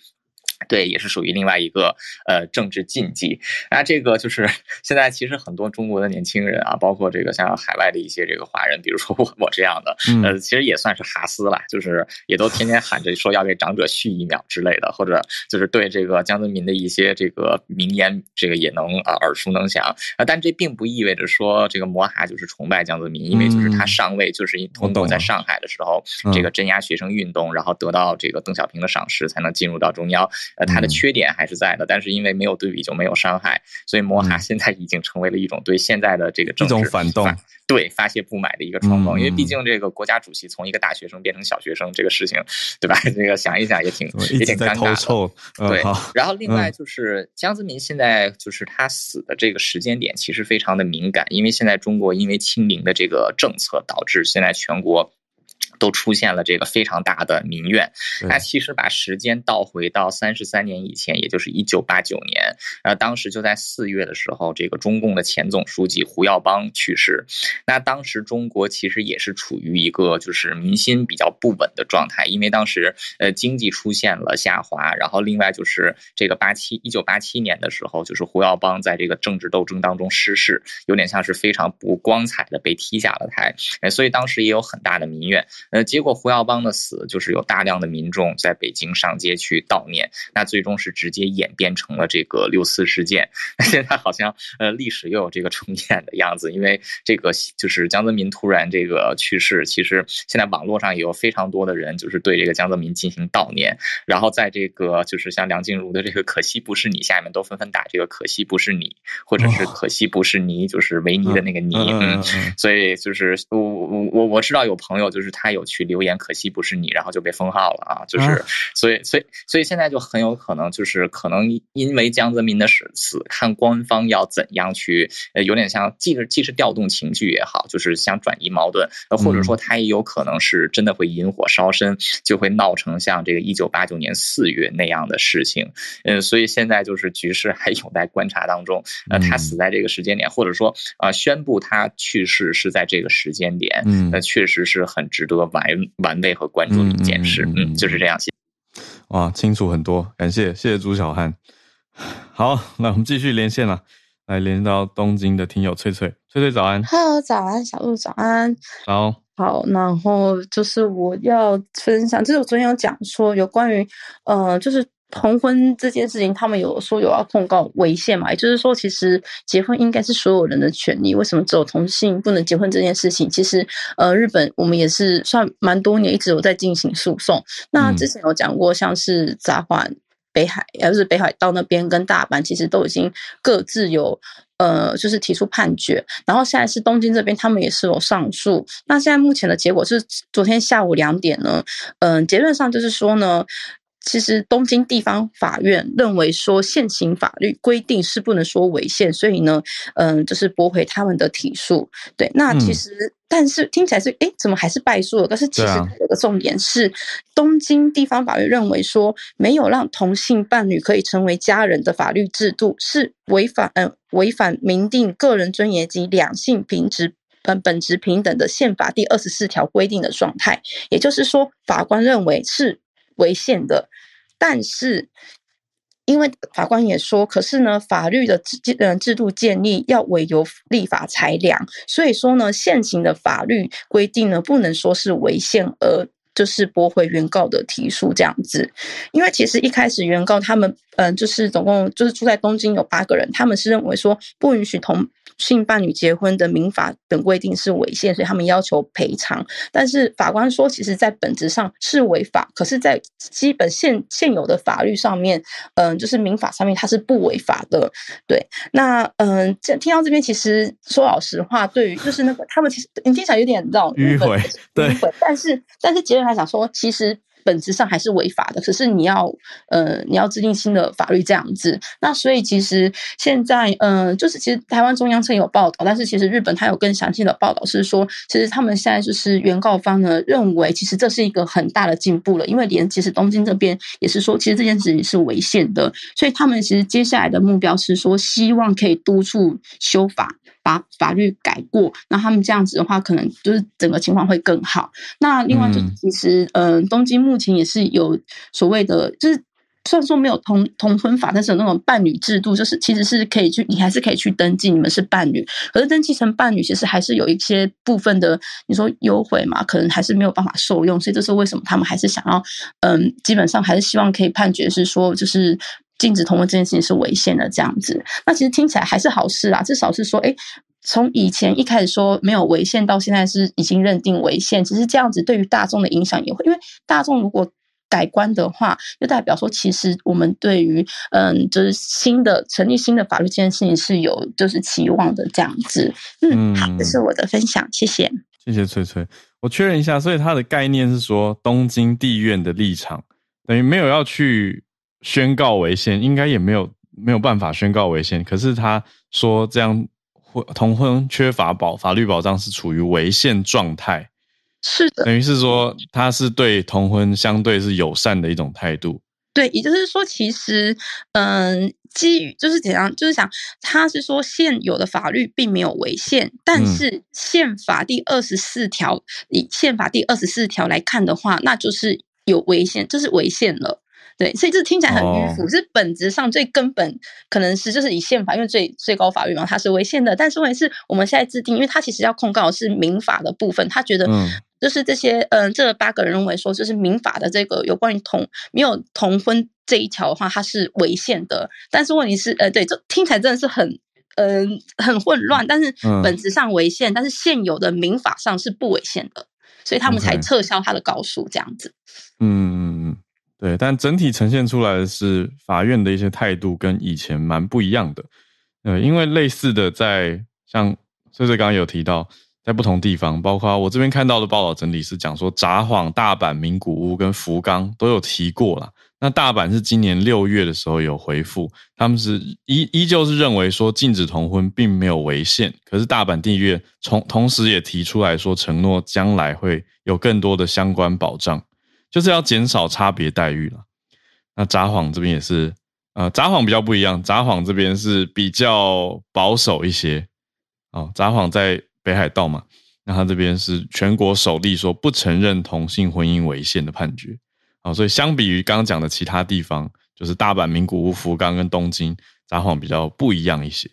对，也是属于另外一个呃政治禁忌。那这个就是现在其实很多中国的年轻人啊，包括这个像海外的一些这个华人，比如说我我这样的，呃，其实也算是哈斯了，就是也都天天喊着说要给长者续一秒之类的，或者就是对这个江泽民的一些这个名言，这个也能啊耳熟能详啊。但这并不意味着说这个摩哈就是崇拜江泽民，因为就是他上位就是通过在上海的时候这个镇压学生运动，然后得到这个邓小平的赏识，才能进入到中央。呃，它的缺点还是在的，但是因为没有对比就没有伤害，所以摩哈现在已经成为了一种对现在的这个政治反动，对发泄不满的一个冲动。因为毕竟这个国家主席从一个大学生变成小学生这个事情，对吧？*laughs* 这个想一想也挺也挺尴尬的。对，然后另外就是江泽民现在就是他死的这个时间点其实非常的敏感，因为现在中国因为清零的这个政策导致现在全国。都出现了这个非常大的民怨。那其实把时间倒回到三十三年以前，也就是一九八九年，呃，当时就在四月的时候，这个中共的前总书记胡耀邦去世。那当时中国其实也是处于一个就是民心比较不稳的状态，因为当时呃经济出现了下滑，然后另外就是这个八七一九八七年的时候，就是胡耀邦在这个政治斗争当中失势，有点像是非常不光彩的被踢下了台，哎，所以当时也有很大的民怨。呃，结果胡耀邦的死，就是有大量的民众在北京上街去悼念，那最终是直接演变成了这个六四事件。*laughs* 现在好像呃历史又有这个重演的样子，因为这个就是江泽民突然这个去世，其实现在网络上也有非常多的人就是对这个江泽民进行悼念，然后在这个就是像梁静茹的这个可惜不是你下面都纷纷打这个可惜不是你，或者是可惜不是你，就是维尼的那个尼，嗯，所以就是我我我我知道有朋友就是他有去留言可惜不是你，然后就被封号了啊，就是所以所以所以现在就很有可能就是可能因为江泽民的死死，看官方要怎样去呃有点像既是既是调动情绪也好，就是想转移矛盾，或者说他也有可能是真的会引火烧身，就会闹成像这个一九八九年四月那样的事情，嗯，所以现在就是局势还有待观察当中，呃，他死在这个时间点，或者说啊、呃、宣布他去世是在这个时间点，嗯，那确实是很值得玩玩味和关注的一件事，嗯，就是这样。哇，清楚很多，感谢谢谢朱小汉。好，那我们继续连线了，来连到东京的听友翠翠，翠翠早安，Hello，早安，小鹿早安，好，好，然后就是我要分享，就是我昨天有讲说有关于，呃，就是。同婚这件事情，他们有说有要控告违宪嘛？也就是说，其实结婚应该是所有人的权利，为什么只有同性不能结婚这件事情？其实，呃，日本我们也是算蛮多年一直有在进行诉讼。那之前有讲过，像是札幌、北海，也就是北海道那边跟大阪，其实都已经各自有呃，就是提出判决。然后现在是东京这边，他们也是有上诉。那现在目前的结果是，昨天下午两点呢，嗯、呃，结论上就是说呢。其实东京地方法院认为说，现行法律规定是不能说违宪，所以呢，嗯，就是驳回他们的提诉。对，那其实，嗯、但是听起来是，诶，怎么还是败诉了？但是其实有个重点是，啊、东京地方法院认为说，没有让同性伴侣可以成为家人的法律制度是违反，嗯，违反明定个人尊严及两性平质本本质平等的宪法第二十四条规定的状态。也就是说，法官认为是。违宪的，但是因为法官也说，可是呢，法律的制嗯制度建立要委由立法裁量，所以说呢，现行的法律规定呢，不能说是违宪而就是驳回原告的提诉这样子。因为其实一开始原告他们嗯、呃，就是总共就是住在东京有八个人，他们是认为说不允许同。性伴侣结婚的民法等规定是违宪，所以他们要求赔偿。但是法官说，其实在本质上是违法，可是，在基本现现有的法律上面，嗯、呃，就是民法上面它是不违法的。对，那嗯，这、呃、听到这边，其实说老实话，对于就是那个他们其实你听起来有点绕迂回，对，迂回。但是但是结论来讲说，其实。本质上还是违法的，可是你要，呃，你要制定新的法律这样子。那所以其实现在，嗯、呃，就是其实台湾中央社有报道，但是其实日本它有更详细的报道，是说其实他们现在就是原告方呢认为，其实这是一个很大的进步了，因为连其实东京这边也是说，其实这件事情是违宪的，所以他们其实接下来的目标是说，希望可以督促修法。把法律改过，那他们这样子的话，可能就是整个情况会更好。那另外，就其实，嗯、呃，东京目前也是有所谓的，就是虽然说没有同同婚法，但是有那种伴侣制度，就是其实是可以去，你还是可以去登记，你们是伴侣。可是登记成伴侣，其实还是有一些部分的，你说优惠嘛，可能还是没有办法受用。所以这是为什么他们还是想要，嗯、呃，基本上还是希望可以判决是说，就是。禁止同婚这件事情是违宪的，这样子，那其实听起来还是好事啊。至少是说，哎，从以前一开始说没有违宪，到现在是已经认定违宪。其实这样子对于大众的影响也会，因为大众如果改观的话，就代表说，其实我们对于嗯，就是新的成立新的法律这件事情是有就是期望的这样子。嗯，好，这是我的分享，谢谢。谢谢翠翠，我确认一下，所以它的概念是说，东京地院的立场等于没有要去。宣告违宪，应该也没有没有办法宣告违宪。可是他说这样婚同婚缺乏保法律保障是处于违宪状态，是的，等于是说他是对同婚相对是友善的一种态度。对，也就是说，其实，嗯，基于就是怎样，就是想，他是说现有的法律并没有违宪，但是宪法第二十四条，嗯、以宪法第二十四条来看的话，那就是有违宪，就是违宪了。对，所以这听起来很迂腐，哦、是本质上最根本可能是就是以宪法，因为最最高法院嘛，它是违宪的。但是问题是，我们现在制定，因为它其实要控告的是民法的部分，他觉得就是这些嗯、呃，这八个人认为说，就是民法的这个有关于同没有同婚这一条的话，它是违宪的。但是问题是，呃，对，这听起来真的是很嗯、呃、很混乱。但是本质上违宪，嗯、但是现有的民法上是不违宪的，所以他们才撤销他的告诉这样子。嗯。对，但整体呈现出来的是法院的一些态度跟以前蛮不一样的。呃，因为类似的在像穗穗刚刚有提到，在不同地方，包括我这边看到的报道整理是讲说，札幌、大阪、名古屋跟福冈都有提过啦。那大阪是今年六月的时候有回复，他们是依依旧是认为说禁止同婚并没有违宪，可是大阪地院从同时也提出来说，承诺将来会有更多的相关保障。就是要减少差别待遇了。那札幌这边也是，呃，札幌比较不一样，札幌这边是比较保守一些。哦，札幌在北海道嘛，那他这边是全国首例说不承认同性婚姻违宪的判决。好，所以相比于刚刚讲的其他地方，就是大阪、名古屋、福冈跟东京，札幌比较不一样一些。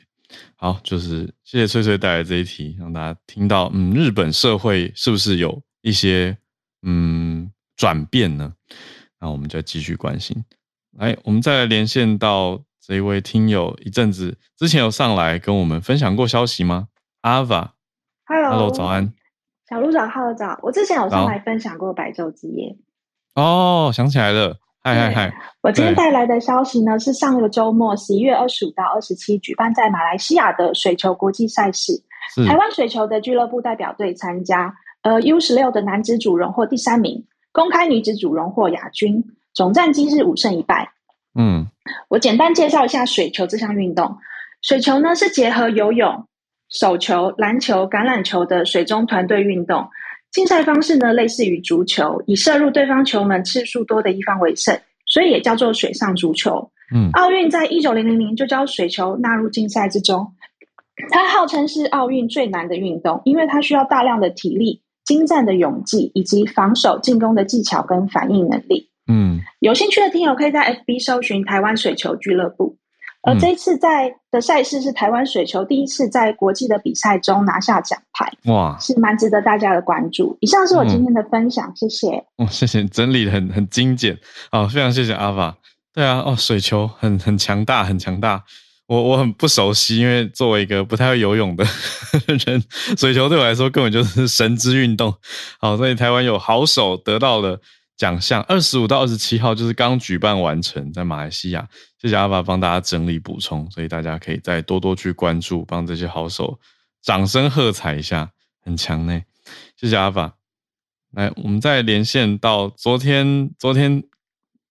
好，就是谢谢翠翠带来这一题，让大家听到，嗯，日本社会是不是有一些，嗯。转变呢？那我们就继续关心。来，我们再来连线到这一位听友，一阵子之前有上来跟我们分享过消息吗？阿瓦，Hello，早安，小鹿早，Hello 早。我之前有上来分享过白昼之夜。哦，想起来了，嗨嗨嗨！我今天带来的消息呢，是上个周末十一月二十五到二十七举办在马来西亚的水球国际赛事，台湾水球的俱乐部代表队参加，呃，U 十六的男子组荣获第三名。公开女子组荣获亚军，总战绩是五胜一败。嗯，我简单介绍一下水球这项运动。水球呢是结合游泳、手球、篮球、橄榄球的水中团队运动。竞赛方式呢类似于足球，以射入对方球门次数多的一方为胜，所以也叫做水上足球。嗯，奥运在一九零零年就将水球纳入竞赛之中。它号称是奥运最难的运动，因为它需要大量的体力。精湛的勇技以及防守进攻的技巧跟反应能力，嗯，有兴趣的听友可以在 FB 搜寻台湾水球俱乐部。而这次在的赛事是台湾水球第一次在国际的比赛中拿下奖牌，哇，是蛮值得大家的关注。以上是我今天的分享，嗯、谢谢。哦，谢谢，整理的很很精简，哦，非常谢谢阿法。对啊，哦，水球很很强大，很强大。我我很不熟悉，因为作为一个不太会游泳的 *laughs* 人，水球对我来说根本就是神之运动。好，所以台湾有好手得到了奖项，二十五到二十七号就是刚举办完成，在马来西亚。谢谢阿爸帮大家整理补充，所以大家可以再多多去关注，帮这些好手掌声喝彩一下，很强呢。谢谢阿爸。来，我们再连线到昨天，昨天。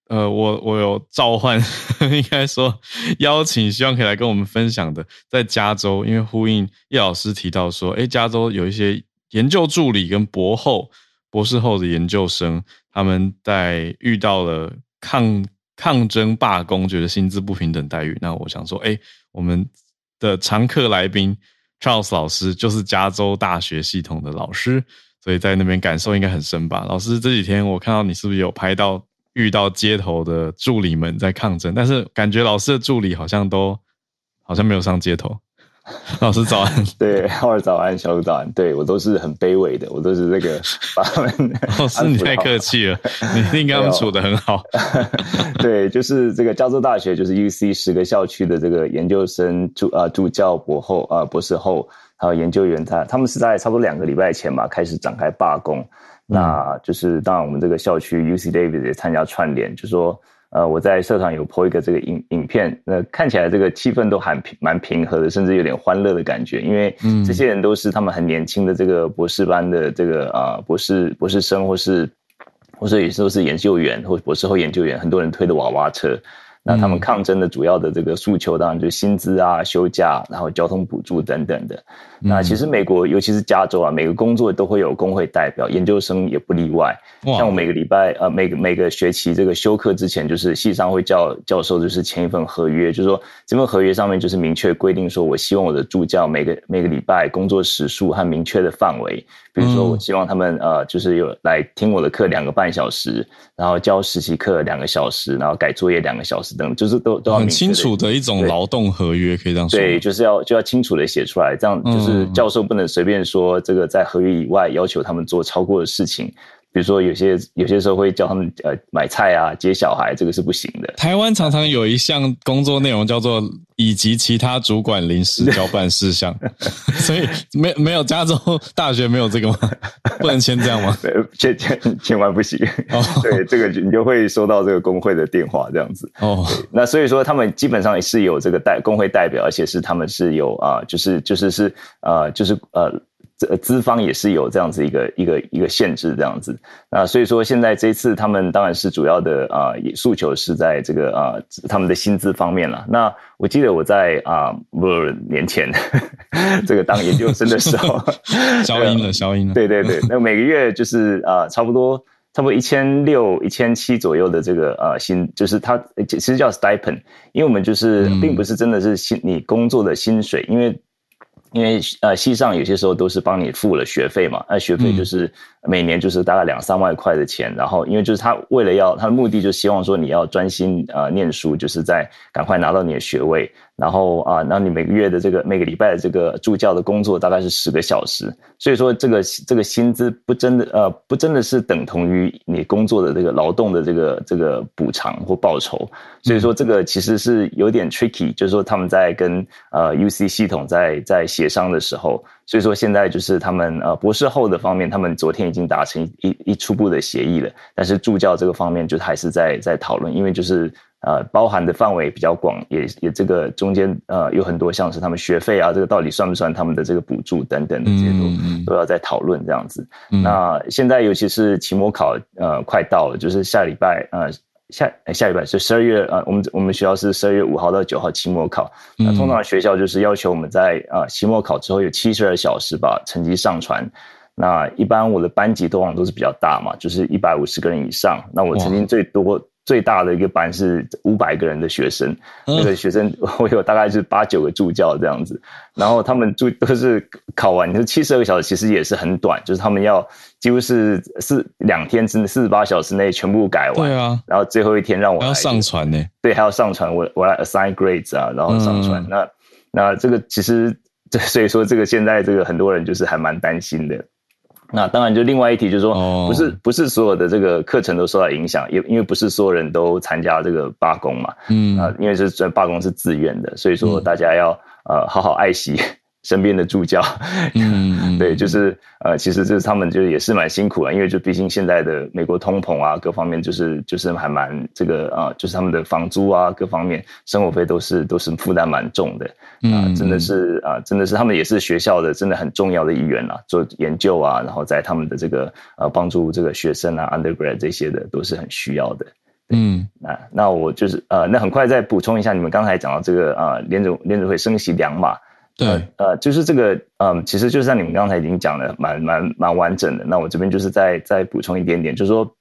呃，我我有召唤，*laughs* 应该说邀请，希望可以来跟我们分享的，在加州，因为呼应叶老师提到说，诶，加州有一些研究助理跟博后、博士后的研究生，他们在遇到了抗抗争罢工，觉得薪资不平等待遇。那我想说，诶，我们的常客来宾 Charles 老师就是加州大学系统的老师，所以在那边感受应该很深吧？老师这几天我看到你是不是有拍到？遇到街头的助理们在抗争，但是感觉老师的助理好像都好像没有上街头。*laughs* 老师早安，*laughs* 对，浩尔早安，小鹿早安，对我都是很卑微的，我都是这个 *laughs* 把他们。老师你太客气了，你一定跟他们处的很好。对，就是这个加州大学，就是 UC 十个校区的这个研究生助啊助教博后啊博士后还有研究员，他他们是在差不多两个礼拜前吧开始展开罢工。那就是当然，我们这个校区 UC Davis 也参加串联，就说，呃，我在社团有 po 一个这个影影片，那看起来这个气氛都还平蛮平和的，甚至有点欢乐的感觉，因为这些人都是他们很年轻的这个博士班的这个啊、呃、博士博士生，或是或者也是都是研究员或博士后研究员，很多人推的娃娃车。那他们抗争的主要的这个诉求，当然就是薪资啊、休假，然后交通补助等等的。那其实美国，尤其是加州啊，每个工作都会有工会代表，研究生也不例外。像我每个礼拜呃，每个每个学期这个休课之前，就是系上会叫教授就是签一份合约，就是说这份合约上面就是明确规定说，我希望我的助教每个每个礼拜工作时数和明确的范围。比如说，我希望他们呃，就是有来听我的课两个半小时，然后教实习课两个小时，然后改作业两个小时等，就是都都要很清楚的一种劳动合约，可以这样说。对，就是要就要清楚的写出来，这样就是教授不能随便说这个在合约以外要求他们做超过的事情。比如说，有些有些时候会叫他们呃买菜啊、接小孩，这个是不行的。台湾常常有一项工作内容叫做以及其他主管临时交办事项，*laughs* 所以没没有加州大学没有这个吗？*laughs* 不能签这样吗？千千千万不行。哦，*laughs* 对，这个你就会收到这个工会的电话这样子。哦，那所以说他们基本上也是有这个代工会代表，而且是他们是有啊、呃，就是就是是呃，就是呃。这资方也是有这样子一个一个一个限制这样子，那所以说现在这一次他们当然是主要的啊诉求是在这个啊他们的薪资方面了。那我记得我在啊不年前 *laughs* 这个当研究生的时候，*laughs* 消音了消音了，对对对，那每个月就是啊差不多差不多一千六一千七左右的这个啊薪，就是它其实叫 stipend，因为我们就是并不是真的是薪你工作的薪水，因为。因为呃，西上有些时候都是帮你付了学费嘛，那学费就是每年就是大概两三万块的钱，然后因为就是他为了要他的目的，就希望说你要专心呃念书，就是在赶快拿到你的学位。然后啊，然后你每个月的这个每个礼拜的这个助教的工作大概是十个小时，所以说这个这个薪资不真的呃不真的是等同于你工作的这个劳动的这个这个补偿或报酬，所以说这个其实是有点 tricky，就是说他们在跟呃 UC 系统在在协商的时候，所以说现在就是他们呃博士后的方面，他们昨天已经达成一一初步的协议了，但是助教这个方面就还是在在讨论，因为就是。呃，包含的范围比较广，也也这个中间呃有很多像是他们学费啊，这个到底算不算他们的这个补助等等的这些都、嗯、都要在讨论这样子。嗯、那现在尤其是期末考呃快到了，就是下礼拜呃下下礼拜是十二月呃我们我们学校是十二月五号到九号期末考，嗯、那通常学校就是要求我们在呃期末考之后有七十二小时把成绩上传。那一般我的班级通常都是比较大嘛，就是一百五十个人以上。那我曾经最多。最大的一个班是五百个人的学生，那个学生 *laughs* 我有大概是八九个助教这样子，然后他们助都是考完，你说七十二个小时其实也是很短，就是他们要几乎是四两天之内四十八小时内全部改完，对啊，然后最后一天让我来要上传呢，对，还要上传我我来 assign grades 啊，然后上传，嗯、那那这个其实 *laughs* 所以说这个现在这个很多人就是还蛮担心的。那当然，就另外一题就是说，不是不是所有的这个课程都受到影响，也因为不是所有人都参加这个罢工嘛，嗯。啊，因为是罢工是自愿的，所以说大家要呃好好爱惜。身边的助教，嗯，*laughs* 对，就是呃，其实就是他们就也是蛮辛苦啊，因为就毕竟现在的美国通膨啊，各方面就是就是还蛮这个啊、呃，就是他们的房租啊，各方面生活费都是都是负担蛮重的，啊、呃，真的是啊、呃，真的是他们也是学校的真的很重要的一员啦，做研究啊，然后在他们的这个呃帮助这个学生啊，undergrad 这些的都是很需要的，嗯，那那我就是呃，那很快再补充一下，你们刚才讲到这个啊，联准联准会升息两码。对，呃，就是这个，嗯，其实就像你们刚才已经讲的蛮蛮蛮完整的。那我这边就是再再补充一点点，就是说，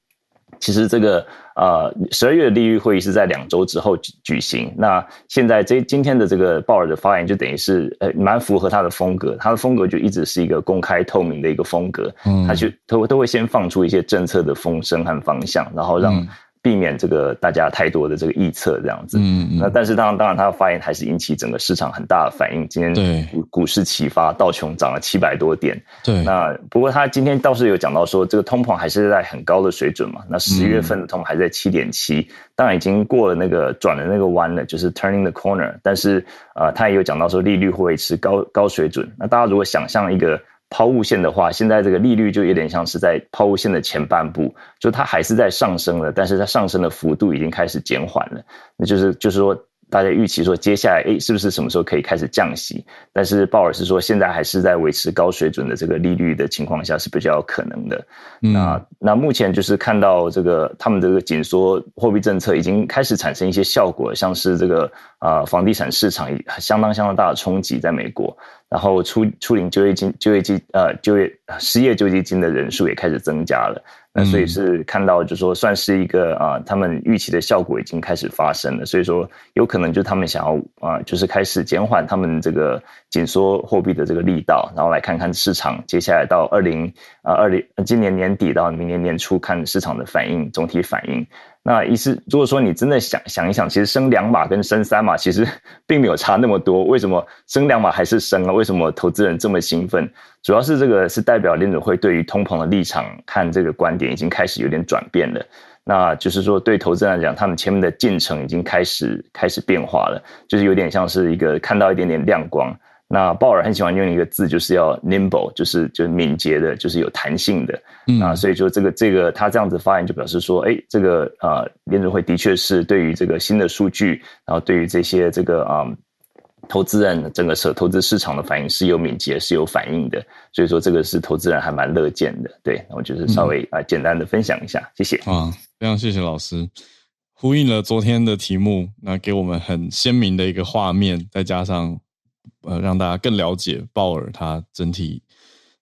其实这个呃，十二月的利率会议是在两周之后举举行。那现在这今天的这个鲍尔的发言就等于是呃蛮符合他的风格，他的风格就一直是一个公开透明的一个风格，嗯，他就都都会先放出一些政策的风声和方向，然后让。嗯避免这个大家太多的这个臆测这样子，嗯，嗯，那但是当然当然他的发言还是引起整个市场很大的反应。今天股股市齐发，道琼涨了七百多点，对。那不过他今天倒是有讲到说，这个通膨还是在很高的水准嘛。那十月份的通膨还在七点七，当然已经过了那个转了那个弯了，就是 turning the corner。但是呃，他也有讲到说，利率会维持高高水准。那大家如果想象一个。抛物线的话，现在这个利率就有点像是在抛物线的前半部，就它还是在上升的，但是它上升的幅度已经开始减缓了。那就是就是说，大家预期说接下来诶是不是什么时候可以开始降息？但是鲍尔是说现在还是在维持高水准的这个利率的情况下是比较可能的。嗯、那那目前就是看到这个他们这个紧缩货币政策已经开始产生一些效果，像是这个啊、呃、房地产市场相当相当大的冲击在美国，然后出出领就业金就业金呃就业失业救济金的人数也开始增加了。那所以是看到，就是说算是一个啊，他们预期的效果已经开始发生了。所以说有可能就他们想要啊，就是开始减缓他们这个紧缩货币的这个力道，然后来看看市场接下来到二零啊二零今年年底到明年年初看市场的反应，总体反应。那意思，如果说你真的想想一想，其实升两码跟升三码其实 *laughs* 并没有差那么多。为什么升两码还是升啊？为什么投资人这么兴奋？主要是这个是代表联准会对于通膨的立场看这个观点已经开始有点转变了。那就是说，对投资人来讲，他们前面的进程已经开始开始变化了，就是有点像是一个看到一点点亮光。那鲍尔很喜欢用一个字，就是要 nimble，就是就是敏捷的，就是有弹性的。嗯，啊，所以说这个这个他这样子发言就表示说，哎，这个呃联准会的确是对于这个新的数据，然后对于这些这个啊、呃、投资人整个社投资市场的反应是有敏捷是有反应的。所以说这个是投资人还蛮乐见的。对，我就是稍微啊、嗯、简单的分享一下，谢谢。啊，非常谢谢老师，呼应了昨天的题目，那给我们很鲜明的一个画面，再加上。呃，让大家更了解鲍尔他整体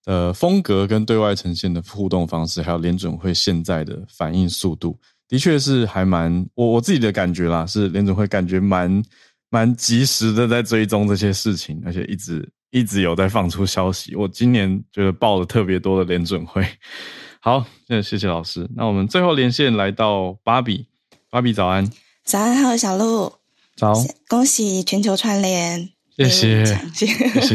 的风格跟对外呈现的互动方式，还有联准会现在的反应速度，的确是还蛮我我自己的感觉啦，是联准会感觉蛮蛮及时的在追踪这些事情，而且一直一直有在放出消息。我今年觉得报了特别多的联准会。*laughs* 好，那谢谢谢老师。那我们最后连线来到芭比，芭比早安，早安，好，小鹿，早，恭喜全球串联。谢谢，谢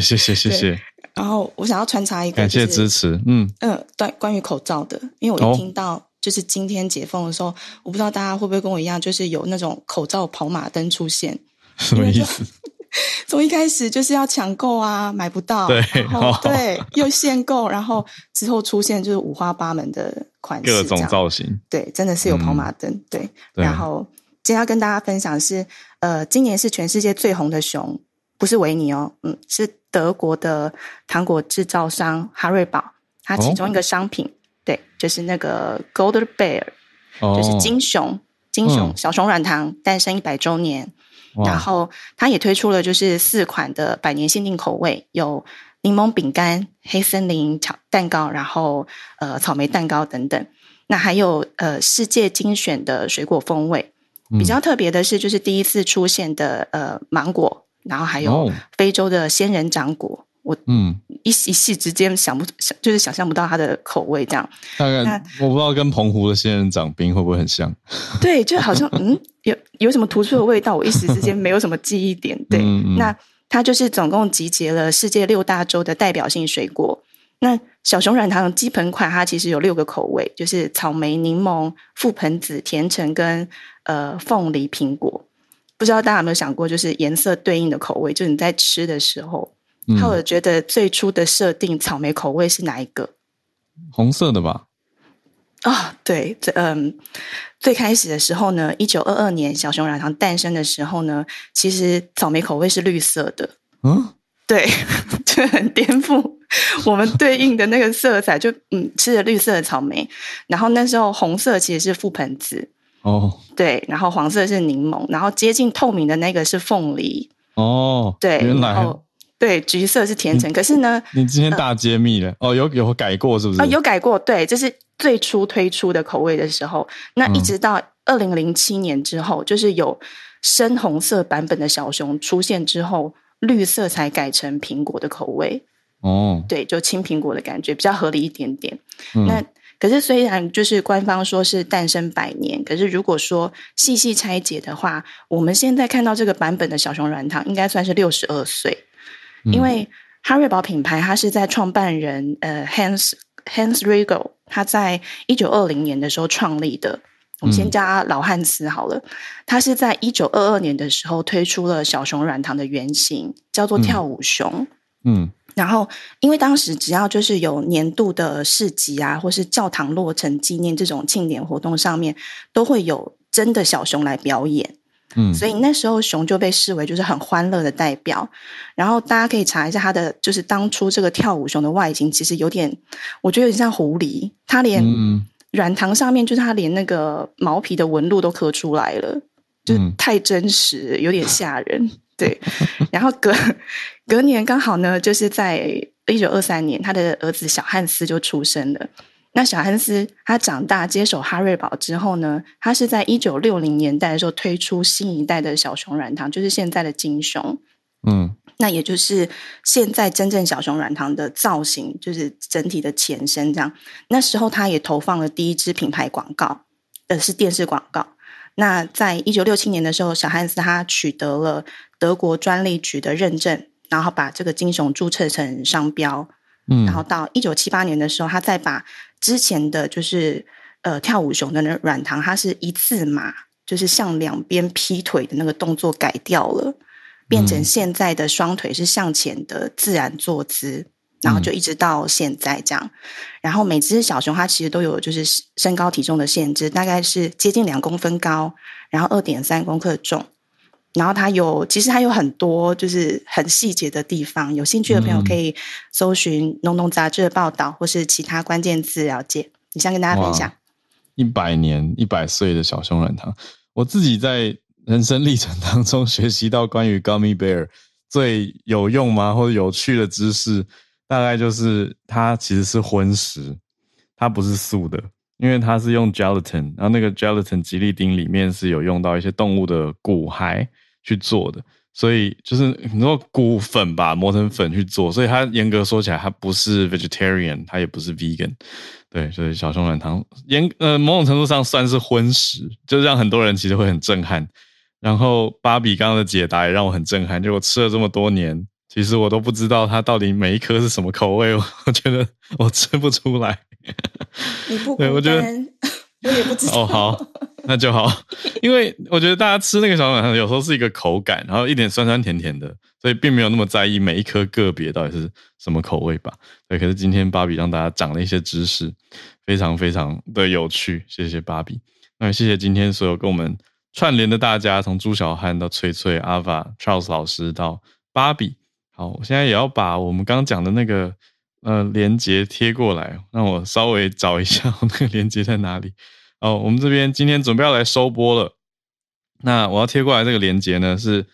谢，谢谢，*laughs* 谢。然后我想要穿插一个，感谢支持。嗯嗯，对，关于口罩的，因为我一听到就是今天解封的时候，我不知道大家会不会跟我一样，就是有那种口罩跑马灯出现。*laughs* 什么意思？*laughs* 从一开始就是要抢购啊，买不到，对，然后对，又限购，然后之后出现就是五花八门的款式，各种造型。对，真的是有跑马灯。对，然后今天要跟大家分享是，呃，今年是全世界最红的熊。不是维尼哦，嗯，是德国的糖果制造商哈瑞堡，它其中一个商品，哦、对，就是那个 Golden Bear，、哦、就是金熊，金熊、嗯、小熊软糖诞生一百周年，然后它也推出了就是四款的百年限定口味，有柠檬饼干、黑森林巧蛋糕，然后呃草莓蛋糕等等，那还有呃世界精选的水果风味，比较特别的是就是第一次出现的呃芒果。然后还有非洲的仙人掌果，哦、我嗯一一夕之间想不想就是想象不到它的口味这样。大概我不知道跟澎湖的仙人掌冰会不会很像？*laughs* 对，就好像嗯有有什么突出的味道，我一时之间没有什么记忆点。对，嗯嗯那它就是总共集结了世界六大洲的代表性水果。那小熊软糖基本款它其实有六个口味，就是草莓、柠檬、覆盆子、甜橙跟呃凤梨苹果。不知道大家有没有想过，就是颜色对应的口味，就是你在吃的时候，那、嗯、有觉得最初的设定草莓口味是哪一个？红色的吧？啊、哦，对，这嗯，最开始的时候呢，一九二二年小熊软糖诞生的时候呢，其实草莓口味是绿色的。嗯，对，*laughs* 就很颠覆 *laughs* 我们对应的那个色彩，就嗯，吃着绿色的草莓，然后那时候红色其实是覆盆子。哦，对，然后黄色是柠檬，然后接近透明的那个是凤梨。哦，对，原来对，橘色是甜橙。可是呢，你今天大揭秘了、呃、哦，有有改过是不是？啊、哦，有改过，对，这是最初推出的口味的时候。那一直到二零零七年之后，嗯、就是有深红色版本的小熊出现之后，绿色才改成苹果的口味。哦，对，就青苹果的感觉比较合理一点点。嗯、那。可是，虽然就是官方说是诞生百年，可是如果说细细拆解的话，我们现在看到这个版本的小熊软糖应该算是六十二岁，嗯、因为哈瑞堡品牌它是在创办人呃 Hans Hans Riegel 他在一九二零年的时候创立的，我们先加老汉斯好了。他是在一九二二年的时候推出了小熊软糖的原型，叫做跳舞熊。嗯。嗯然后，因为当时只要就是有年度的市集啊，或是教堂落成纪念这种庆典活动上面，都会有真的小熊来表演。嗯，所以那时候熊就被视为就是很欢乐的代表。然后大家可以查一下它的，就是当初这个跳舞熊的外形，其实有点，我觉得有点像狐狸。它连软糖上面，就是它连那个毛皮的纹路都刻出来了，就是太真实，有点吓人。对，然后隔隔年刚好呢，就是在一九二三年，他的儿子小汉斯就出生了。那小汉斯他长大接手哈瑞堡之后呢，他是在一九六零年代的时候推出新一代的小熊软糖，就是现在的金熊。嗯，那也就是现在真正小熊软糖的造型，就是整体的前身这样。那时候他也投放了第一支品牌广告，呃，是电视广告。那在一九六七年的时候，小汉斯他取得了德国专利局的认证，然后把这个金熊注册成商标。嗯，然后到一九七八年的时候，他再把之前的就是呃跳舞熊的那软糖，它是一字马，就是向两边劈腿的那个动作改掉了，变成现在的双腿是向前的自然坐姿，然后就一直到现在这样。然后每只小熊它其实都有就是身高体重的限制，大概是接近两公分高，然后二点三公克重。然后它有，其实它有很多就是很细节的地方，有兴趣的朋友可以搜寻《农农杂志》的报道，或是其他关键字了解。你想跟大家分享？一百年、一百岁的小熊软糖，我自己在人生历程当中学习到关于 Gummy Bear 最有用吗，或者有趣的知识，大概就是它其实是荤食，它不是素的。因为它是用 gelatin，然后那个 gelatin 吉利丁里面是有用到一些动物的骨骸去做的，所以就是你说骨粉吧，磨成粉去做，所以它严格说起来，它不是 vegetarian，它也不是 vegan，对，所以小熊软糖严呃某种程度上算是荤食，就让很多人其实会很震撼。然后芭比刚刚的解答也让我很震撼，就我吃了这么多年，其实我都不知道它到底每一颗是什么口味，我觉得我吃不出来。你不对，我觉得我也不知道。哦，好，那就好。*laughs* 因为我觉得大家吃那个小软糖，有时候是一个口感，然后一点酸酸甜甜的，所以并没有那么在意每一颗个别到底是什么口味吧。对，可是今天芭比让大家长了一些知识，非常非常的有趣。谢谢芭比，那谢谢今天所有跟我们串联的大家，从朱小汉到翠翠、阿法、Charles 老师到芭比。好，我现在也要把我们刚刚讲的那个。呃，连接贴过来，让我稍微找一下那个连接在哪里。哦，我们这边今天准备要来收播了。那我要贴过来这个连接呢，是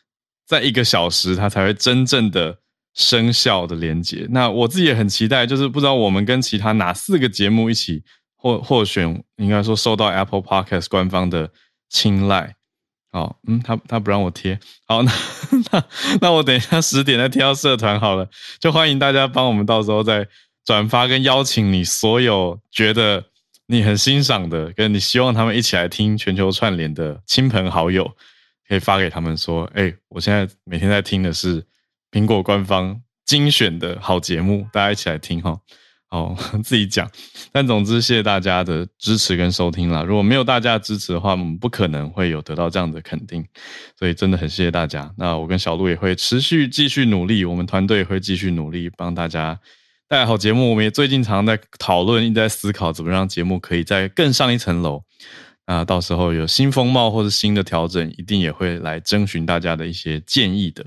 在一个小时它才会真正的生效的连接。那我自己也很期待，就是不知道我们跟其他哪四个节目一起获获选，应该说受到 Apple Podcast 官方的青睐。好，嗯，他他不让我贴，好，那 *laughs* 那我等一下十点再贴到社团好了，就欢迎大家帮我们到时候再转发跟邀请你所有觉得你很欣赏的，跟你希望他们一起来听全球串联的亲朋好友，可以发给他们说，哎、我现在每天在听的是苹果官方精选的好节目，大家一起来听哈。哦 *laughs* 自己讲，但总之谢谢大家的支持跟收听啦。如果没有大家的支持的话，我们不可能会有得到这样的肯定，所以真的很谢谢大家。那我跟小鹿也会持续继续努力，我们团队也会继续努力帮大家带好节目。我们也最近常在讨论，一直在思考怎么让节目可以再更上一层楼。那到时候有新风貌或者新的调整，一定也会来征询大家的一些建议的。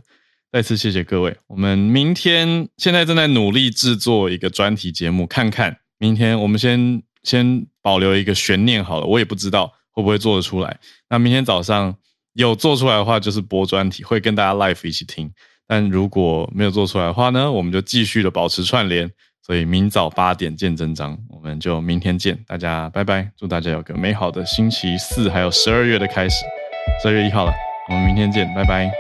再次谢谢各位，我们明天现在正在努力制作一个专题节目，看看明天我们先先保留一个悬念好了，我也不知道会不会做得出来。那明天早上有做出来的话，就是播专题，会跟大家 live 一起听。但如果没有做出来的话呢，我们就继续的保持串联。所以明早八点见真章，我们就明天见，大家拜拜，祝大家有个美好的星期四，还有十二月的开始，十二月一号了，我们明天见，拜拜。